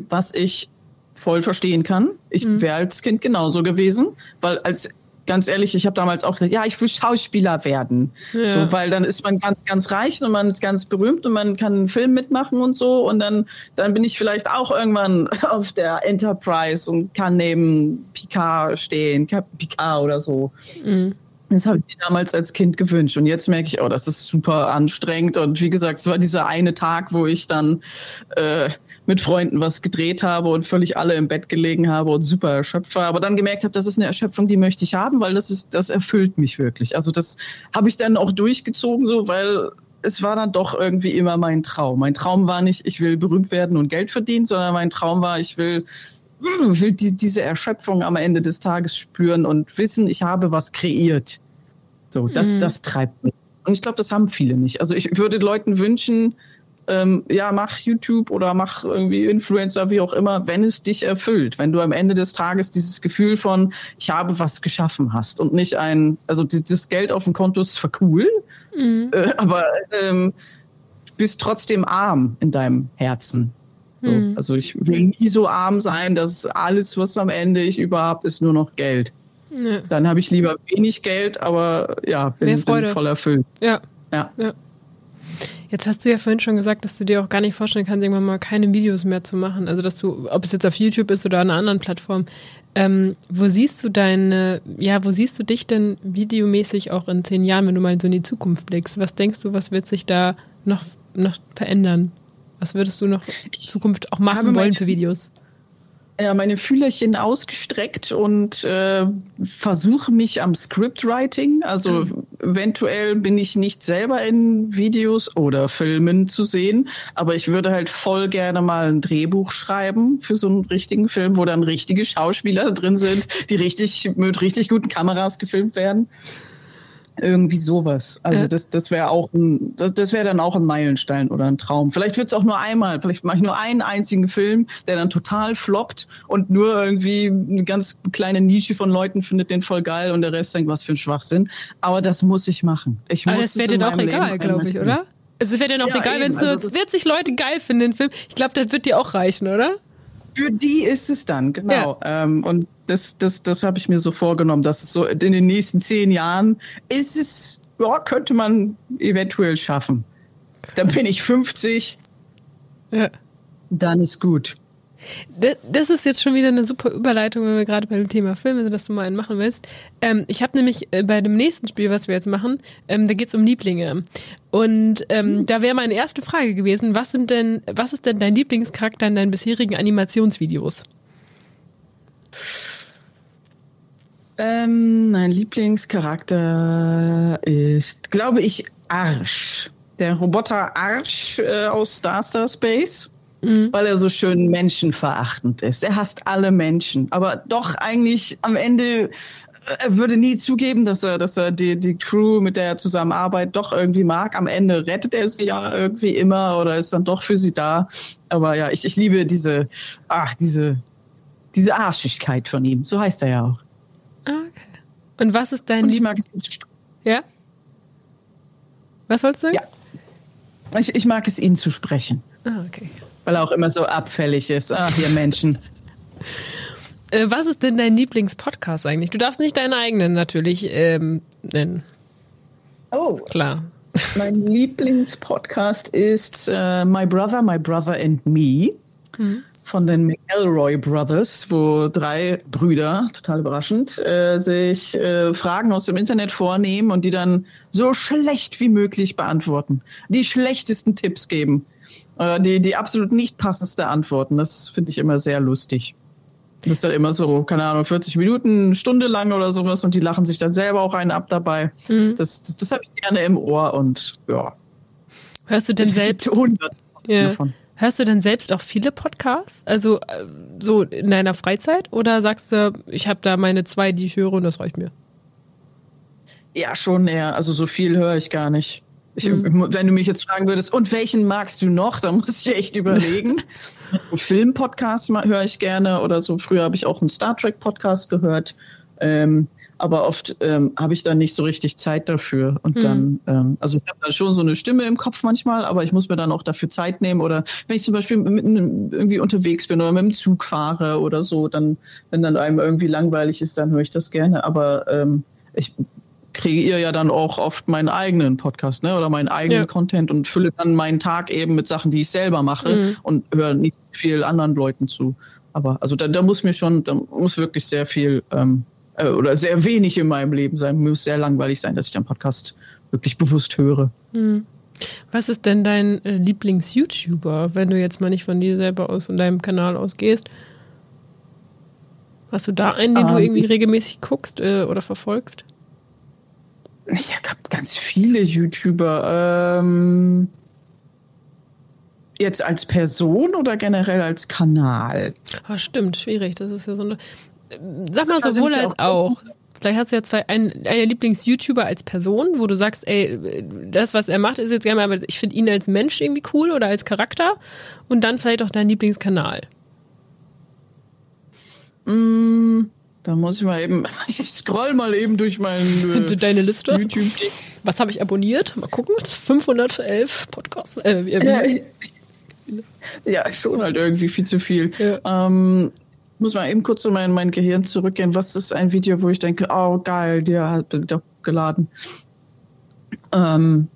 Speaker 2: Was ich voll verstehen kann. Ich mhm. wäre als Kind genauso gewesen, weil als ganz ehrlich, ich habe damals auch gesagt, ja, ich will Schauspieler werden. Ja. So, weil dann ist man ganz, ganz reich und man ist ganz berühmt und man kann einen Film mitmachen und so. Und dann, dann bin ich vielleicht auch irgendwann *laughs* auf der Enterprise und kann neben Picard stehen, Picard oder so. Mhm. Das habe ich mir damals als Kind gewünscht. Und jetzt merke ich, oh, das ist super anstrengend. Und wie gesagt, es war dieser eine Tag, wo ich dann äh, mit Freunden was gedreht habe und völlig alle im Bett gelegen habe und super erschöpft war, aber dann gemerkt habe, das ist eine Erschöpfung, die möchte ich haben, weil das ist, das erfüllt mich wirklich. Also das habe ich dann auch durchgezogen, so, weil es war dann doch irgendwie immer mein Traum. Mein Traum war nicht, ich will berühmt werden und Geld verdienen, sondern mein Traum war, ich will, will die, diese Erschöpfung am Ende des Tages spüren und wissen, ich habe was kreiert. So, das, mhm. das treibt mich. Und ich glaube, das haben viele nicht. Also ich würde Leuten wünschen, ähm, ja, mach YouTube oder mach irgendwie Influencer, wie auch immer, wenn es dich erfüllt, wenn du am Ende des Tages dieses Gefühl von, ich habe was geschaffen hast und nicht ein, also das Geld auf dem Konto ist zwar cool, mhm. äh, aber ähm, du bist trotzdem arm in deinem Herzen. So. Mhm. Also ich will nie so arm sein, dass alles, was am Ende ich überhaupt, ist nur noch Geld. Ja. Dann habe ich lieber wenig Geld, aber ja, bin, bin voll erfüllt.
Speaker 1: Ja. ja. ja. Jetzt hast du ja vorhin schon gesagt, dass du dir auch gar nicht vorstellen kannst, irgendwann mal keine Videos mehr zu machen. Also dass du, ob es jetzt auf YouTube ist oder einer anderen Plattform, ähm, wo siehst du deine, ja, wo siehst du dich denn videomäßig auch in zehn Jahren, wenn du mal so in die Zukunft blickst? Was denkst du, was wird sich da noch, noch verändern? Was würdest du noch in Zukunft auch machen wollen für Videos?
Speaker 2: Ja, meine Fühlerchen ausgestreckt und äh, versuche mich am Scriptwriting. Also mhm. eventuell bin ich nicht selber in Videos oder Filmen zu sehen, aber ich würde halt voll gerne mal ein Drehbuch schreiben für so einen richtigen Film, wo dann richtige Schauspieler drin sind, die richtig mit richtig guten Kameras gefilmt werden. Irgendwie sowas. Also ja. das, das wäre auch ein, das, das wäre dann auch ein Meilenstein oder ein Traum. Vielleicht wird es auch nur einmal, vielleicht mache ich nur einen einzigen Film, der dann total floppt und nur irgendwie eine ganz kleine Nische von Leuten findet den voll geil und der Rest denkt, was für ein Schwachsinn. Aber das muss ich machen. Ich
Speaker 1: Aber das wäre dir doch egal, glaube ich, oder? Also es wäre dir noch ja, egal, wenn es nur also 40 Leute geil finden, den Film. Ich glaube, das wird dir auch reichen, oder?
Speaker 2: Für die ist es dann, genau. Ja. Ähm, und das, das, das habe ich mir so vorgenommen, dass es so in den nächsten zehn Jahren ist es, ja, könnte man eventuell schaffen. Dann bin ich 50. Ja. Dann ist gut.
Speaker 1: Das ist jetzt schon wieder eine super Überleitung, wenn wir gerade bei dem Thema Film sind, dass du mal einen machen willst. Ähm, ich habe nämlich äh, bei dem nächsten Spiel, was wir jetzt machen, ähm, da geht es um Lieblinge. Und ähm, mhm. da wäre meine erste Frage gewesen, was sind denn, was ist denn dein Lieblingscharakter in deinen bisherigen Animationsvideos?
Speaker 2: Ähm, mein Lieblingscharakter ist, glaube ich, Arsch. Der Roboter Arsch äh, aus Star Star Space mhm. weil er so schön menschenverachtend ist. Er hasst alle Menschen, aber doch eigentlich am Ende er würde nie zugeben, dass er, dass er die, die Crew, mit der er zusammenarbeitet, doch irgendwie mag. Am Ende rettet er sie ja irgendwie immer oder ist dann doch für sie da. Aber ja, ich, ich liebe diese, ach, diese, diese Arschigkeit von ihm. So heißt er ja auch.
Speaker 1: Okay. Und was ist dein
Speaker 2: Und ich mag es
Speaker 1: Ja? Was wolltest du sagen?
Speaker 2: Ja. Ich, ich mag es, ihn zu sprechen.
Speaker 1: Ah, okay.
Speaker 2: Weil er auch immer so abfällig ist. Ach, ihr Menschen.
Speaker 1: Äh, was ist denn dein Lieblingspodcast eigentlich? Du darfst nicht deinen eigenen natürlich ähm, nennen.
Speaker 2: Oh.
Speaker 1: Klar.
Speaker 2: Mein Lieblingspodcast ist äh, My Brother, My Brother and Me mhm. von den McElroy Brothers, wo drei Brüder, total überraschend, äh, sich äh, Fragen aus dem Internet vornehmen und die dann so schlecht wie möglich beantworten. Die schlechtesten Tipps geben. Äh, die, die absolut nicht passendste Antworten. Das finde ich immer sehr lustig. Das ist dann immer so, keine Ahnung, 40 Minuten, eine Stunde lang oder sowas und die lachen sich dann selber auch einen ab dabei. Mhm. Das, das, das habe ich gerne im Ohr und ja.
Speaker 1: Hörst du denn selbst? 100 yeah. davon. Hörst du denn selbst auch viele Podcasts? Also äh, so in deiner Freizeit? Oder sagst du, ich habe da meine zwei, die ich höre und das reicht mir?
Speaker 2: Ja, schon eher. Also so viel höre ich gar nicht. Ich, mhm. Wenn du mich jetzt fragen würdest, und welchen magst du noch, dann muss ich echt überlegen. *laughs* Filmpodcasts höre ich gerne oder so. Früher habe ich auch einen Star Trek Podcast gehört. Ähm, aber oft ähm, habe ich dann nicht so richtig Zeit dafür. Und mhm. dann, ähm, also ich habe da schon so eine Stimme im Kopf manchmal, aber ich muss mir dann auch dafür Zeit nehmen. Oder wenn ich zum Beispiel mit, irgendwie unterwegs bin oder mit dem Zug fahre oder so, dann, wenn dann einem irgendwie langweilig ist, dann höre ich das gerne. Aber ähm, ich kriege ihr ja dann auch oft meinen eigenen Podcast ne, oder meinen eigenen ja. Content und fülle dann meinen Tag eben mit Sachen, die ich selber mache mhm. und höre nicht viel anderen Leuten zu. Aber also da, da muss mir schon, da muss wirklich sehr viel ähm, äh, oder sehr wenig in meinem Leben sein. Muss sehr langweilig sein, dass ich den Podcast wirklich bewusst höre. Mhm.
Speaker 1: Was ist denn dein äh, Lieblings-YouTuber, wenn du jetzt mal nicht von dir selber aus, von deinem Kanal ausgehst? Hast du da einen, den um, du ähm, irgendwie regelmäßig guckst äh, oder verfolgst?
Speaker 2: Ich habe ganz viele YouTuber. Ähm, jetzt als Person oder generell als Kanal?
Speaker 1: Oh, stimmt, schwierig. Das ist ja so eine. Sag mal sowohl als auch. auch. Vielleicht hast du ja zwei, einen, einen Lieblings-YouTuber als Person, wo du sagst, ey, das, was er macht, ist jetzt gerne, aber ich finde ihn als Mensch irgendwie cool oder als Charakter. Und dann vielleicht auch dein Lieblingskanal.
Speaker 2: Mm, da muss ich mal eben, *laughs* ich scroll mal eben durch meinen
Speaker 1: äh, Deine Liste. YouTube. Was habe ich abonniert? Mal gucken. 511 Podcasts. Äh,
Speaker 2: ja, ich, ja, schon halt irgendwie viel zu viel. Ja. Ähm, muss mal eben kurz in mein, mein Gehirn zurückgehen. Was ist ein Video, wo ich denke, oh geil, der hat doch geladen. Ähm,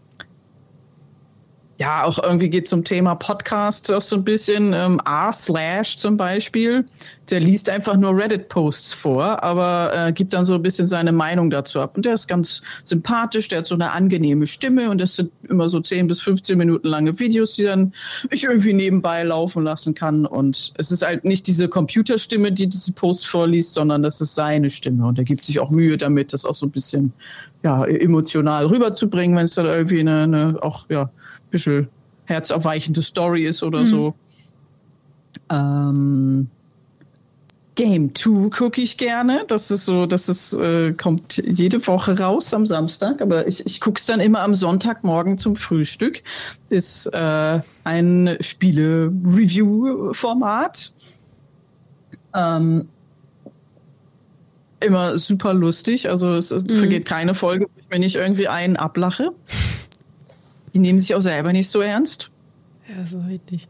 Speaker 2: ja, auch irgendwie geht zum Thema Podcast auch so ein bisschen. Ähm, R slash zum Beispiel, der liest einfach nur Reddit-Posts vor, aber äh, gibt dann so ein bisschen seine Meinung dazu ab. Und der ist ganz sympathisch, der hat so eine angenehme Stimme und das sind immer so 10 bis 15 Minuten lange Videos, die dann ich irgendwie nebenbei laufen lassen kann. Und es ist halt nicht diese Computerstimme, die diese Posts vorliest, sondern das ist seine Stimme. Und er gibt sich auch Mühe damit, das auch so ein bisschen ja, emotional rüberzubringen, wenn es dann irgendwie eine, eine auch, ja, bisschen herzerweichende Story ist oder mhm. so. Ähm, Game 2 gucke ich gerne. Das ist so, das ist, äh, kommt jede Woche raus am Samstag, aber ich, ich gucke es dann immer am Sonntagmorgen zum Frühstück. Ist äh, ein Spiele-Review-Format. Ähm, immer super lustig. Also es, es mhm. vergeht keine Folge, wo ich mir nicht irgendwie einen ablache. *laughs* Die nehmen sich auch selber nicht so ernst.
Speaker 1: Ja, das ist richtig.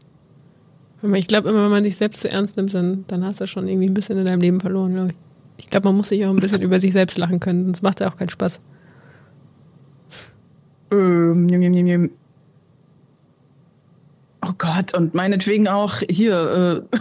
Speaker 1: Ich glaube, immer wenn man sich selbst zu ernst nimmt, dann, dann hast du schon irgendwie ein bisschen in deinem Leben verloren, glaube ich. Ich glaube, man muss sich auch ein bisschen *laughs* über sich selbst lachen können, sonst macht ja auch keinen Spaß.
Speaker 2: Ähm. Oh Gott, und meinetwegen auch hier äh,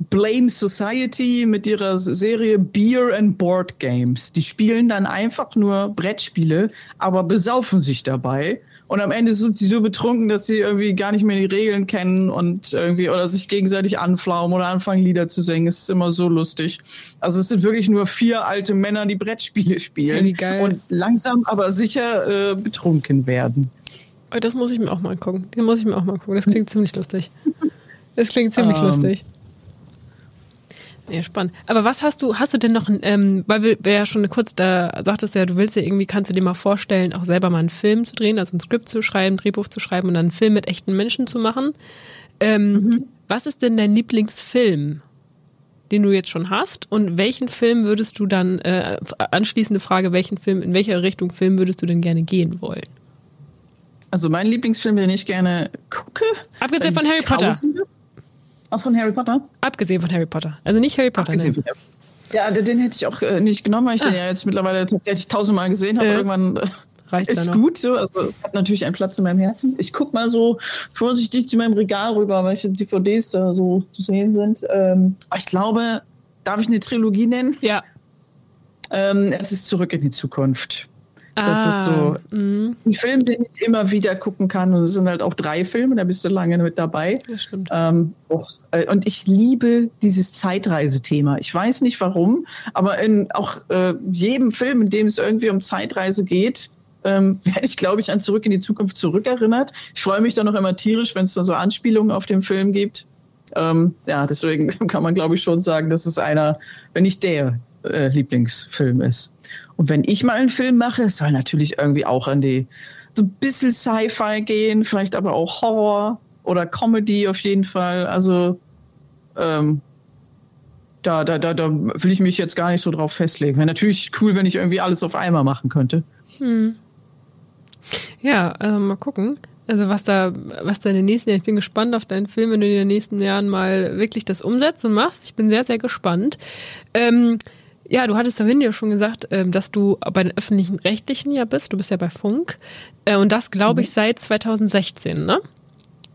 Speaker 2: *laughs* Blame Society mit ihrer Serie Beer and Board Games. Die spielen dann einfach nur Brettspiele, aber besaufen sich dabei und am Ende sind sie so betrunken, dass sie irgendwie gar nicht mehr die Regeln kennen und irgendwie oder sich gegenseitig anflaumen oder anfangen Lieder zu singen. Es ist immer so lustig. Also es sind wirklich nur vier alte Männer, die Brettspiele spielen
Speaker 1: ja,
Speaker 2: und langsam aber sicher äh, betrunken werden.
Speaker 1: Oh, das muss ich mir auch mal gucken. Den muss ich mir auch mal gucken. Das klingt *laughs* ziemlich lustig. Das klingt ziemlich um, ähm, lustig. Ja, spannend. Aber was hast du, hast du denn noch, ähm, weil wir, wir ja schon kurz da sagtest ja, du willst ja irgendwie, kannst du dir mal vorstellen, auch selber mal einen Film zu drehen, also ein Skript zu schreiben, ein Drehbuch zu schreiben und dann einen Film mit echten Menschen zu machen. Ähm, mhm. Was ist denn dein Lieblingsfilm, den du jetzt schon hast? Und welchen Film würdest du dann, äh, anschließende Frage, welchen Film, in welcher Richtung Film würdest du denn gerne gehen wollen?
Speaker 2: Also mein Lieblingsfilm, den ich gerne gucke.
Speaker 1: Abgesehen von Harry Potter.
Speaker 2: Auch von Harry Potter?
Speaker 1: Abgesehen von Harry Potter. Also nicht Harry Potter. Abgesehen von Harry
Speaker 2: Ja, den hätte ich auch äh, nicht genommen, weil ich ah. den ja jetzt mittlerweile tatsächlich tausendmal gesehen habe. Äh. Irgendwann äh, Reicht ist gut so. Also es hat natürlich einen Platz in meinem Herzen. Ich gucke mal so vorsichtig zu meinem Regal rüber, welche DVDs da so zu sehen sind. Ähm, ich glaube, darf ich eine Trilogie nennen?
Speaker 1: Ja.
Speaker 2: Ähm, es ist zurück in die Zukunft. Das ah, ist so mh. ein Film, den ich immer wieder gucken kann. Und es sind halt auch drei Filme, da bist du lange mit dabei.
Speaker 1: Das stimmt.
Speaker 2: Ähm, auch, äh, und ich liebe dieses Zeitreisethema. Ich weiß nicht warum, aber in auch äh, jedem Film, in dem es irgendwie um Zeitreise geht, ähm, *laughs* werde ich, glaube ich, an Zurück in die Zukunft zurückerinnert. Ich freue mich dann noch immer tierisch, wenn es da so Anspielungen auf den Film gibt. Ähm, ja, deswegen *laughs* kann man, glaube ich, schon sagen, dass es einer, wenn nicht der äh, Lieblingsfilm ist. Und wenn ich mal einen Film mache, soll natürlich irgendwie auch an die so ein bisschen Sci-Fi gehen, vielleicht aber auch Horror oder Comedy auf jeden Fall. Also ähm, da, da, da, da will ich mich jetzt gar nicht so drauf festlegen. Wäre natürlich cool, wenn ich irgendwie alles auf einmal machen könnte. Hm.
Speaker 1: Ja, also mal gucken. Also was da, was da in den nächsten Jahren, ich bin gespannt auf deinen Film, wenn du in den nächsten Jahren mal wirklich das umsetzt und machst. Ich bin sehr, sehr gespannt. Ähm, ja, du hattest vorhin ja schon gesagt, ähm, dass du bei den öffentlichen Rechtlichen ja bist. Du bist ja bei Funk. Äh, und das glaube ich mhm. seit 2016, ne?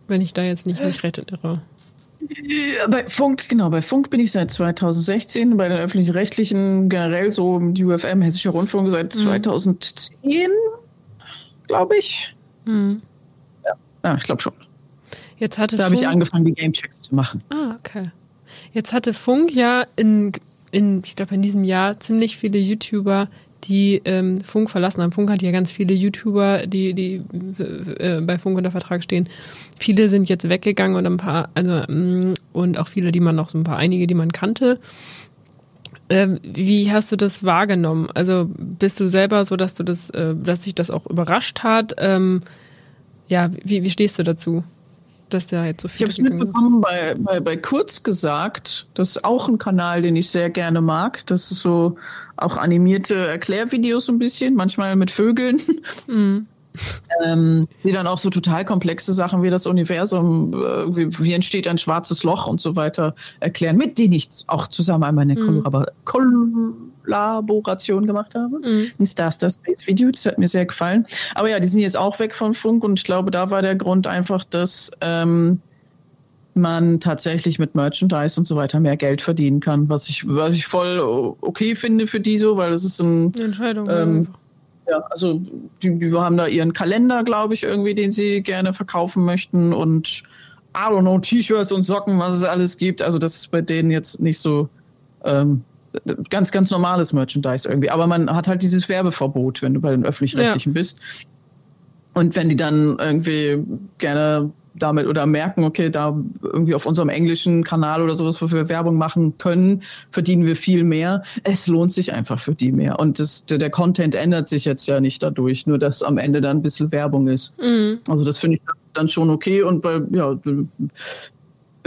Speaker 1: Wenn ich da jetzt nicht mich recht irre.
Speaker 2: Bei Funk, genau, bei Funk bin ich seit 2016, bei den öffentlichen Rechtlichen generell so UFM, Hessischer Rundfunk, seit mhm. 2010, glaube ich. Mhm. Ja. ja, ich glaube schon.
Speaker 1: Jetzt hatte
Speaker 2: da habe ich angefangen, die Gamechecks zu machen.
Speaker 1: Ah, okay. Jetzt hatte Funk ja in in, ich glaube, in diesem Jahr ziemlich viele YouTuber, die ähm, Funk verlassen haben. Funk hat ja ganz viele YouTuber, die, die äh, bei Funk unter Vertrag stehen. Viele sind jetzt weggegangen und ein paar, also ähm, und auch viele, die man noch so ein paar, einige, die man kannte. Ähm, wie hast du das wahrgenommen? Also bist du selber so, dass du das, äh, dass sich das auch überrascht hat? Ähm, ja, wie, wie stehst du dazu? Dass der jetzt so viel.
Speaker 2: Ich habe es mitbekommen bei, bei, bei Kurz gesagt. Das ist auch ein Kanal, den ich sehr gerne mag. Das ist so auch animierte Erklärvideos ein bisschen, manchmal mit Vögeln. Mhm. *laughs* Ähm, die dann auch so total komplexe Sachen wie das Universum, äh, wie, wie, entsteht ein schwarzes Loch und so weiter erklären, mit denen ich auch zusammen einmal eine mhm. Kollaboration gemacht habe. Mhm. Ein Star Star Space Video, das hat mir sehr gefallen. Aber ja, die sind jetzt auch weg von Funk und ich glaube, da war der Grund einfach, dass ähm, man tatsächlich mit Merchandise und so weiter mehr Geld verdienen kann, was ich, was ich voll okay finde für die so, weil es ist ein
Speaker 1: Entscheidung.
Speaker 2: Ähm, ja, also die, die haben da ihren Kalender, glaube ich, irgendwie, den sie gerne verkaufen möchten und I don't know, T-Shirts und Socken, was es alles gibt. Also das ist bei denen jetzt nicht so ähm, ganz, ganz normales Merchandise irgendwie. Aber man hat halt dieses Werbeverbot, wenn du bei den öffentlich-rechtlichen ja. bist. Und wenn die dann irgendwie gerne damit oder merken, okay, da irgendwie auf unserem englischen Kanal oder sowas, wo wir Werbung machen können, verdienen wir viel mehr. Es lohnt sich einfach für die mehr. Und das, der, Content ändert sich jetzt ja nicht dadurch, nur dass am Ende dann ein bisschen Werbung ist. Mhm. Also das finde ich dann schon okay. Und bei, ja,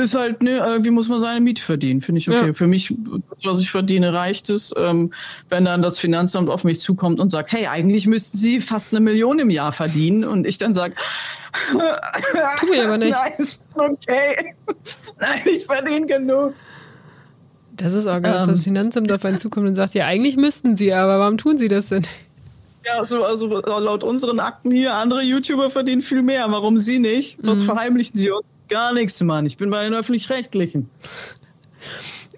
Speaker 2: ist halt, ne, irgendwie muss man seine Miete verdienen, finde ich okay. Ja. Für mich, das, was ich verdiene, reicht es. Ähm, wenn dann das Finanzamt auf mich zukommt und sagt, hey, eigentlich müssten Sie fast eine Million im Jahr verdienen und ich dann sage, *laughs*
Speaker 1: tu ich aber nicht.
Speaker 2: Nein, ist okay. Nein, ich verdiene genug.
Speaker 1: Das ist auch dass ähm, das Finanzamt auf einen zukommt und sagt, ja, eigentlich müssten Sie, aber warum tun Sie das denn?
Speaker 2: Ja, so, also laut unseren Akten hier, andere YouTuber verdienen viel mehr. Warum Sie nicht? Was mhm. verheimlichen Sie uns? Gar nichts, Mann. Ich bin bei den Öffentlich-Rechtlichen.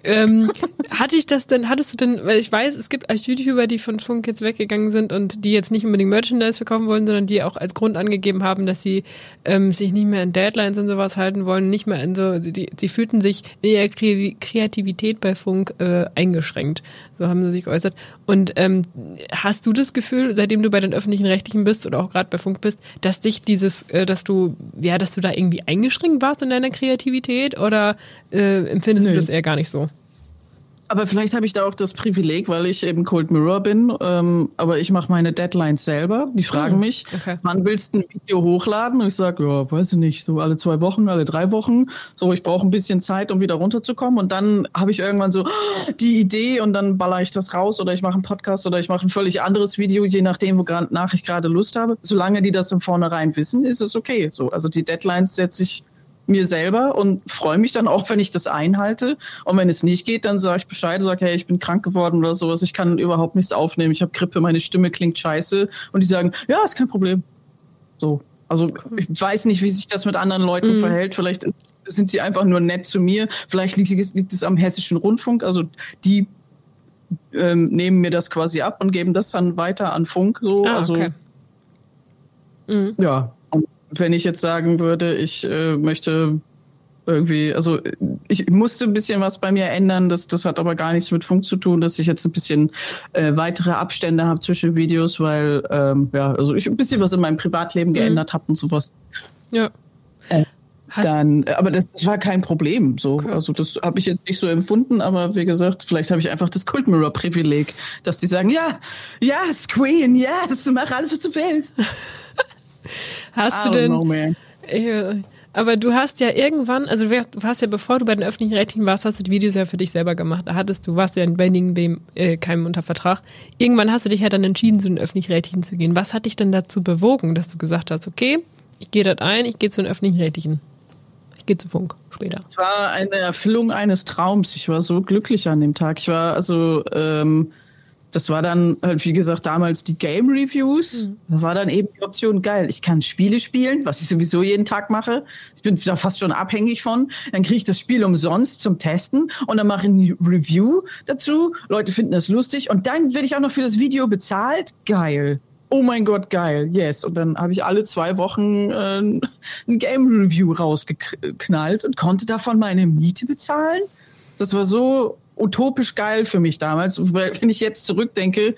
Speaker 1: Ähm, hatte ich das denn, hattest du denn, weil ich weiß, es gibt als YouTuber, die von Funk jetzt weggegangen sind und die jetzt nicht unbedingt Merchandise verkaufen wollen, sondern die auch als Grund angegeben haben, dass sie ähm, sich nicht mehr in Deadlines und sowas halten wollen, nicht mehr in so, die, sie fühlten sich in ihrer Kreativität bei Funk äh, eingeschränkt. So haben sie sich geäußert. Und ähm, hast du das Gefühl, seitdem du bei den öffentlichen Rechtlichen bist oder auch gerade bei Funk bist, dass dich dieses, äh, dass du, ja, dass du da irgendwie eingeschränkt warst in deiner Kreativität oder äh, empfindest nee. du das eher gar nicht so?
Speaker 2: Aber vielleicht habe ich da auch das Privileg, weil ich eben Cold Mirror bin. Ähm, aber ich mache meine Deadlines selber. Die fragen hm, mich, okay. wann willst du ein Video hochladen? Und ich sage, ja, weiß ich nicht, so alle zwei Wochen, alle drei Wochen. So, ich brauche ein bisschen Zeit, um wieder runterzukommen. Und dann habe ich irgendwann so die Idee und dann baller ich das raus oder ich mache einen Podcast oder ich mache ein völlig anderes Video, je nachdem, wonach ich gerade Lust habe. Solange die das im Vornherein wissen, ist es okay. So, also die Deadlines setze ich mir selber und freue mich dann auch, wenn ich das einhalte. Und wenn es nicht geht, dann sage ich Bescheid, sage, hey, ich bin krank geworden oder sowas, ich kann überhaupt nichts aufnehmen, ich habe Grippe, meine Stimme klingt scheiße. Und die sagen, ja, ist kein Problem. So. Also ich weiß nicht, wie sich das mit anderen Leuten mhm. verhält. Vielleicht ist, sind sie einfach nur nett zu mir. Vielleicht liegt, liegt es am Hessischen Rundfunk. Also die ähm, nehmen mir das quasi ab und geben das dann weiter an Funk. So. Ah, also, okay. Mhm. Ja, wenn ich jetzt sagen würde, ich äh, möchte irgendwie, also ich musste ein bisschen was bei mir ändern, das, das hat aber gar nichts mit Funk zu tun, dass ich jetzt ein bisschen äh, weitere Abstände habe zwischen Videos, weil ähm, ja, also ich ein bisschen was in meinem Privatleben mhm. geändert habe und sowas.
Speaker 1: Ja.
Speaker 2: Äh, dann, aber das, das, war kein Problem. So, okay. also das habe ich jetzt nicht so empfunden, aber wie gesagt, vielleicht habe ich einfach das Cult Mirror Privileg, dass die sagen, ja, yes, Queen, yes, mach alles, was du willst. *laughs*
Speaker 1: Hast du denn. Know, aber du hast ja irgendwann, also du hast ja, bevor du bei den öffentlichen Rechtlichen warst, hast du die Videos ja für dich selber gemacht. Da hattest du, warst ja in Benning dem äh, keinem unter Vertrag. Irgendwann hast du dich ja dann entschieden, zu den öffentlichen Rechtlichen zu gehen. Was hat dich denn dazu bewogen, dass du gesagt hast, okay, ich gehe dort ein, ich gehe zu den öffentlichen Rechtlichen? Ich gehe zu Funk später.
Speaker 2: Es war eine Erfüllung eines Traums. Ich war so glücklich an dem Tag. Ich war also ähm, das war dann halt, wie gesagt, damals die Game Reviews. Mhm. Da war dann eben die Option, geil, ich kann Spiele spielen, was ich sowieso jeden Tag mache. Ich bin da fast schon abhängig von. Dann kriege ich das Spiel umsonst zum Testen und dann mache ich eine Review dazu. Leute finden das lustig und dann werde ich auch noch für das Video bezahlt. Geil. Oh mein Gott, geil, yes. Und dann habe ich alle zwei Wochen äh, ein Game Review rausgeknallt und konnte davon meine Miete bezahlen. Das war so utopisch geil für mich damals. Wenn ich jetzt zurückdenke,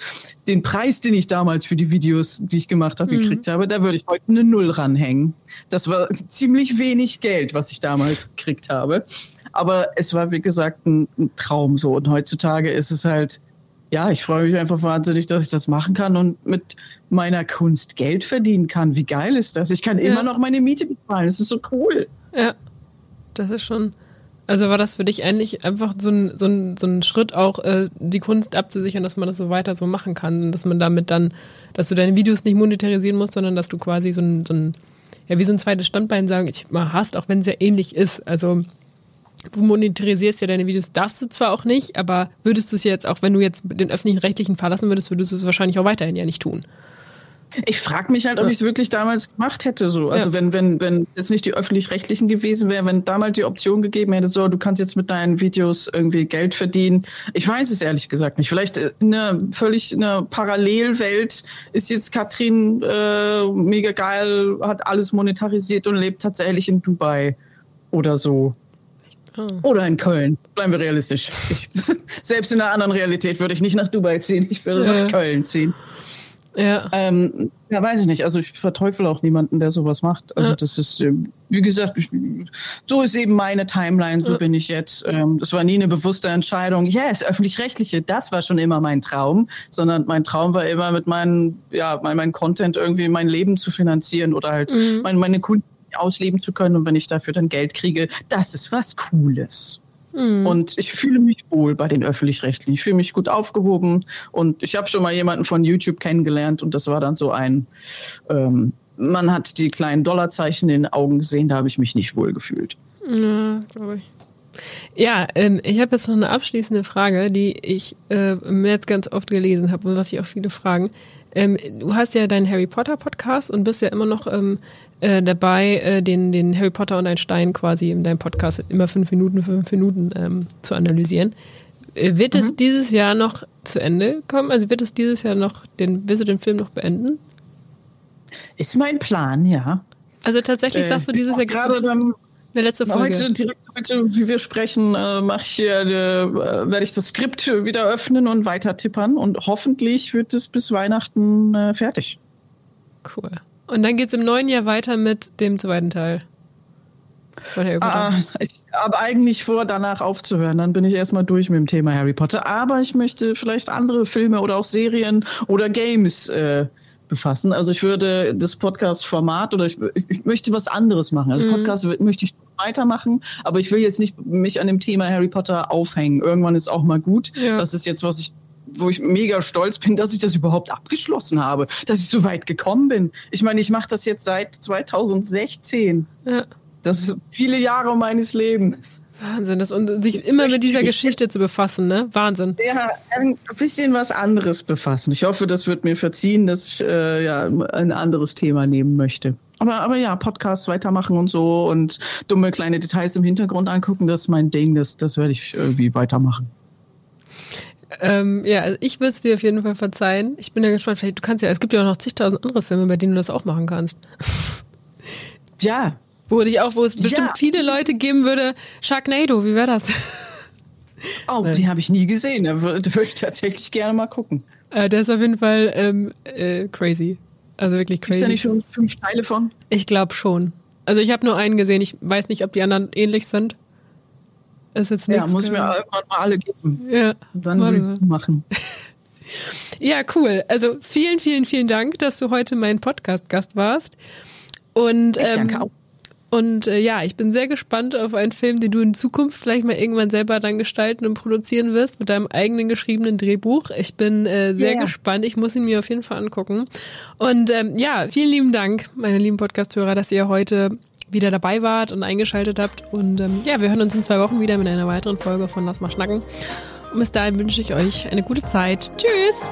Speaker 2: den Preis, den ich damals für die Videos, die ich gemacht habe, mhm. gekriegt habe, da würde ich heute eine Null ranhängen. Das war ziemlich wenig Geld, was ich damals gekriegt habe. Aber es war, wie gesagt, ein, ein Traum so. Und heutzutage ist es halt, ja, ich freue mich einfach wahnsinnig, dass ich das machen kann und mit meiner Kunst Geld verdienen kann. Wie geil ist das? Ich kann ja. immer noch meine Miete bezahlen. Das ist so cool.
Speaker 1: Ja, das ist schon also war das für dich eigentlich einfach so ein, so ein, so ein Schritt auch, äh, die Kunst abzusichern, dass man das so weiter so machen kann, dass man damit dann, dass du deine Videos nicht monetarisieren musst, sondern dass du quasi so ein, so ein ja, wie so ein zweites Standbein sagen, ich mal hast, auch wenn es ja ähnlich ist. Also du monetarisierst ja deine Videos, darfst du zwar auch nicht, aber würdest du es jetzt auch, wenn du jetzt den öffentlichen Rechtlichen verlassen würdest, würdest du es wahrscheinlich auch weiterhin ja nicht tun.
Speaker 2: Ich frage mich halt, ob ich es wirklich damals gemacht hätte. So. Also ja. wenn, wenn, wenn es nicht die öffentlich-rechtlichen gewesen wäre, wenn damals die Option gegeben hätte, so, du kannst jetzt mit deinen Videos irgendwie Geld verdienen. Ich weiß es ehrlich gesagt nicht. Vielleicht eine völlig eine Parallelwelt ist jetzt Katrin äh, mega geil, hat alles monetarisiert und lebt tatsächlich in Dubai oder so. Oh. Oder in Köln. Bleiben wir realistisch. Ich, *laughs* selbst in einer anderen Realität würde ich nicht nach Dubai ziehen, ich würde ja. nach Köln ziehen. Ja. Ähm, ja, weiß ich nicht. Also ich verteufel auch niemanden, der sowas macht. Also ja. das ist, ähm, wie gesagt, so ist eben meine Timeline, so ja. bin ich jetzt. Ähm, das war nie eine bewusste Entscheidung. Yes, öffentlich-rechtliche, das war schon immer mein Traum, sondern mein Traum war immer mit meinem, ja, mein, mein Content irgendwie mein Leben zu finanzieren oder halt mhm. meine, meine Kunst ausleben zu können. Und wenn ich dafür dann Geld kriege, das ist was Cooles. Mhm. Und ich fühle mich wohl bei den öffentlich-rechtlichen. Ich fühle mich gut aufgehoben und ich habe schon mal jemanden von YouTube kennengelernt und das war dann so ein, ähm, man hat die kleinen Dollarzeichen in den Augen gesehen, da habe ich mich nicht wohl gefühlt.
Speaker 1: Ja, glaube ich. Ja, ähm, ich habe jetzt noch eine abschließende Frage, die ich äh, im Netz ganz oft gelesen habe und was ich auch viele fragen. Ähm, du hast ja deinen Harry Potter Podcast und bist ja immer noch ähm, äh, dabei, äh, den, den Harry Potter und ein Stein quasi in deinem Podcast immer fünf Minuten, fünf Minuten ähm, zu analysieren. Äh, wird mhm. es dieses Jahr noch zu Ende kommen? Also wird es dieses Jahr noch, den, wirst du den Film noch beenden?
Speaker 2: Ist mein Plan, ja.
Speaker 1: Also tatsächlich sagst du äh, dieses Jahr
Speaker 2: gerade dann
Speaker 1: eine letzte Folge.
Speaker 2: Heute, direkt heute, wie wir sprechen, äh, mache ich hier, äh, werde ich das Skript wieder öffnen und weiter tippern und hoffentlich wird es bis Weihnachten äh, fertig.
Speaker 1: Cool. Und dann geht es im neuen Jahr weiter mit dem zweiten Teil.
Speaker 2: Ah, ich, habe eigentlich vor, danach aufzuhören. Dann bin ich erstmal durch mit dem Thema Harry Potter. Aber ich möchte vielleicht andere Filme oder auch Serien oder Games äh, befassen. Also ich würde das Podcast-Format oder ich, ich, möchte was anderes machen. Also mhm. Podcast möchte ich weitermachen, aber ich will jetzt nicht mich an dem Thema Harry Potter aufhängen. Irgendwann ist auch mal gut. Ja. Das ist jetzt, was ich wo ich mega stolz bin, dass ich das überhaupt abgeschlossen habe, dass ich so weit gekommen bin. Ich meine, ich mache das jetzt seit 2016. Ja. Das ist viele Jahre meines Lebens.
Speaker 1: Wahnsinn, das und sich immer mit dieser Geschichte zu befassen, ne? Wahnsinn.
Speaker 2: Ja, ein bisschen was anderes befassen. Ich hoffe, das wird mir verziehen, dass ich äh, ja ein anderes Thema nehmen möchte. Aber, aber ja, Podcasts weitermachen und so und dumme kleine Details im Hintergrund angucken, das ist mein Ding, das, das werde ich irgendwie weitermachen.
Speaker 1: Ähm, ja, also ich würde es dir auf jeden Fall verzeihen. Ich bin ja gespannt, vielleicht, du kannst ja, es gibt ja auch noch zigtausend andere Filme, bei denen du das auch machen kannst.
Speaker 2: Ja,
Speaker 1: wo dich auch, wo es bestimmt ja. viele Leute geben würde, Sharknado, wie wäre das?
Speaker 2: Oh, Nein. die habe ich nie gesehen. Da würde ich tatsächlich gerne mal gucken.
Speaker 1: Äh, der ist auf jeden Fall ähm, äh, crazy. Also wirklich crazy. Ist
Speaker 2: da nicht schon fünf Teile von?
Speaker 1: Ich glaube schon. Also ich habe nur einen gesehen. Ich weiß nicht, ob die anderen ähnlich sind.
Speaker 2: Ist jetzt ja, muss ich mir irgendwann mal alle geben. Ja. Und dann Review machen. *laughs*
Speaker 1: ja, cool. Also vielen, vielen, vielen Dank, dass du heute mein Podcast-Gast warst. Und, ich danke ähm, auch. Und äh, ja, ich bin sehr gespannt auf einen Film, den du in Zukunft vielleicht mal irgendwann selber dann gestalten und produzieren wirst mit deinem eigenen geschriebenen Drehbuch. Ich bin äh, sehr yeah. gespannt. Ich muss ihn mir auf jeden Fall angucken. Und ähm, ja, vielen lieben Dank, meine lieben Podcast-Hörer, dass ihr heute wieder dabei wart und eingeschaltet habt. Und ähm, ja, wir hören uns in zwei Wochen wieder mit einer weiteren Folge von Lass mal schnacken. Und bis dahin wünsche ich euch eine gute Zeit. Tschüss!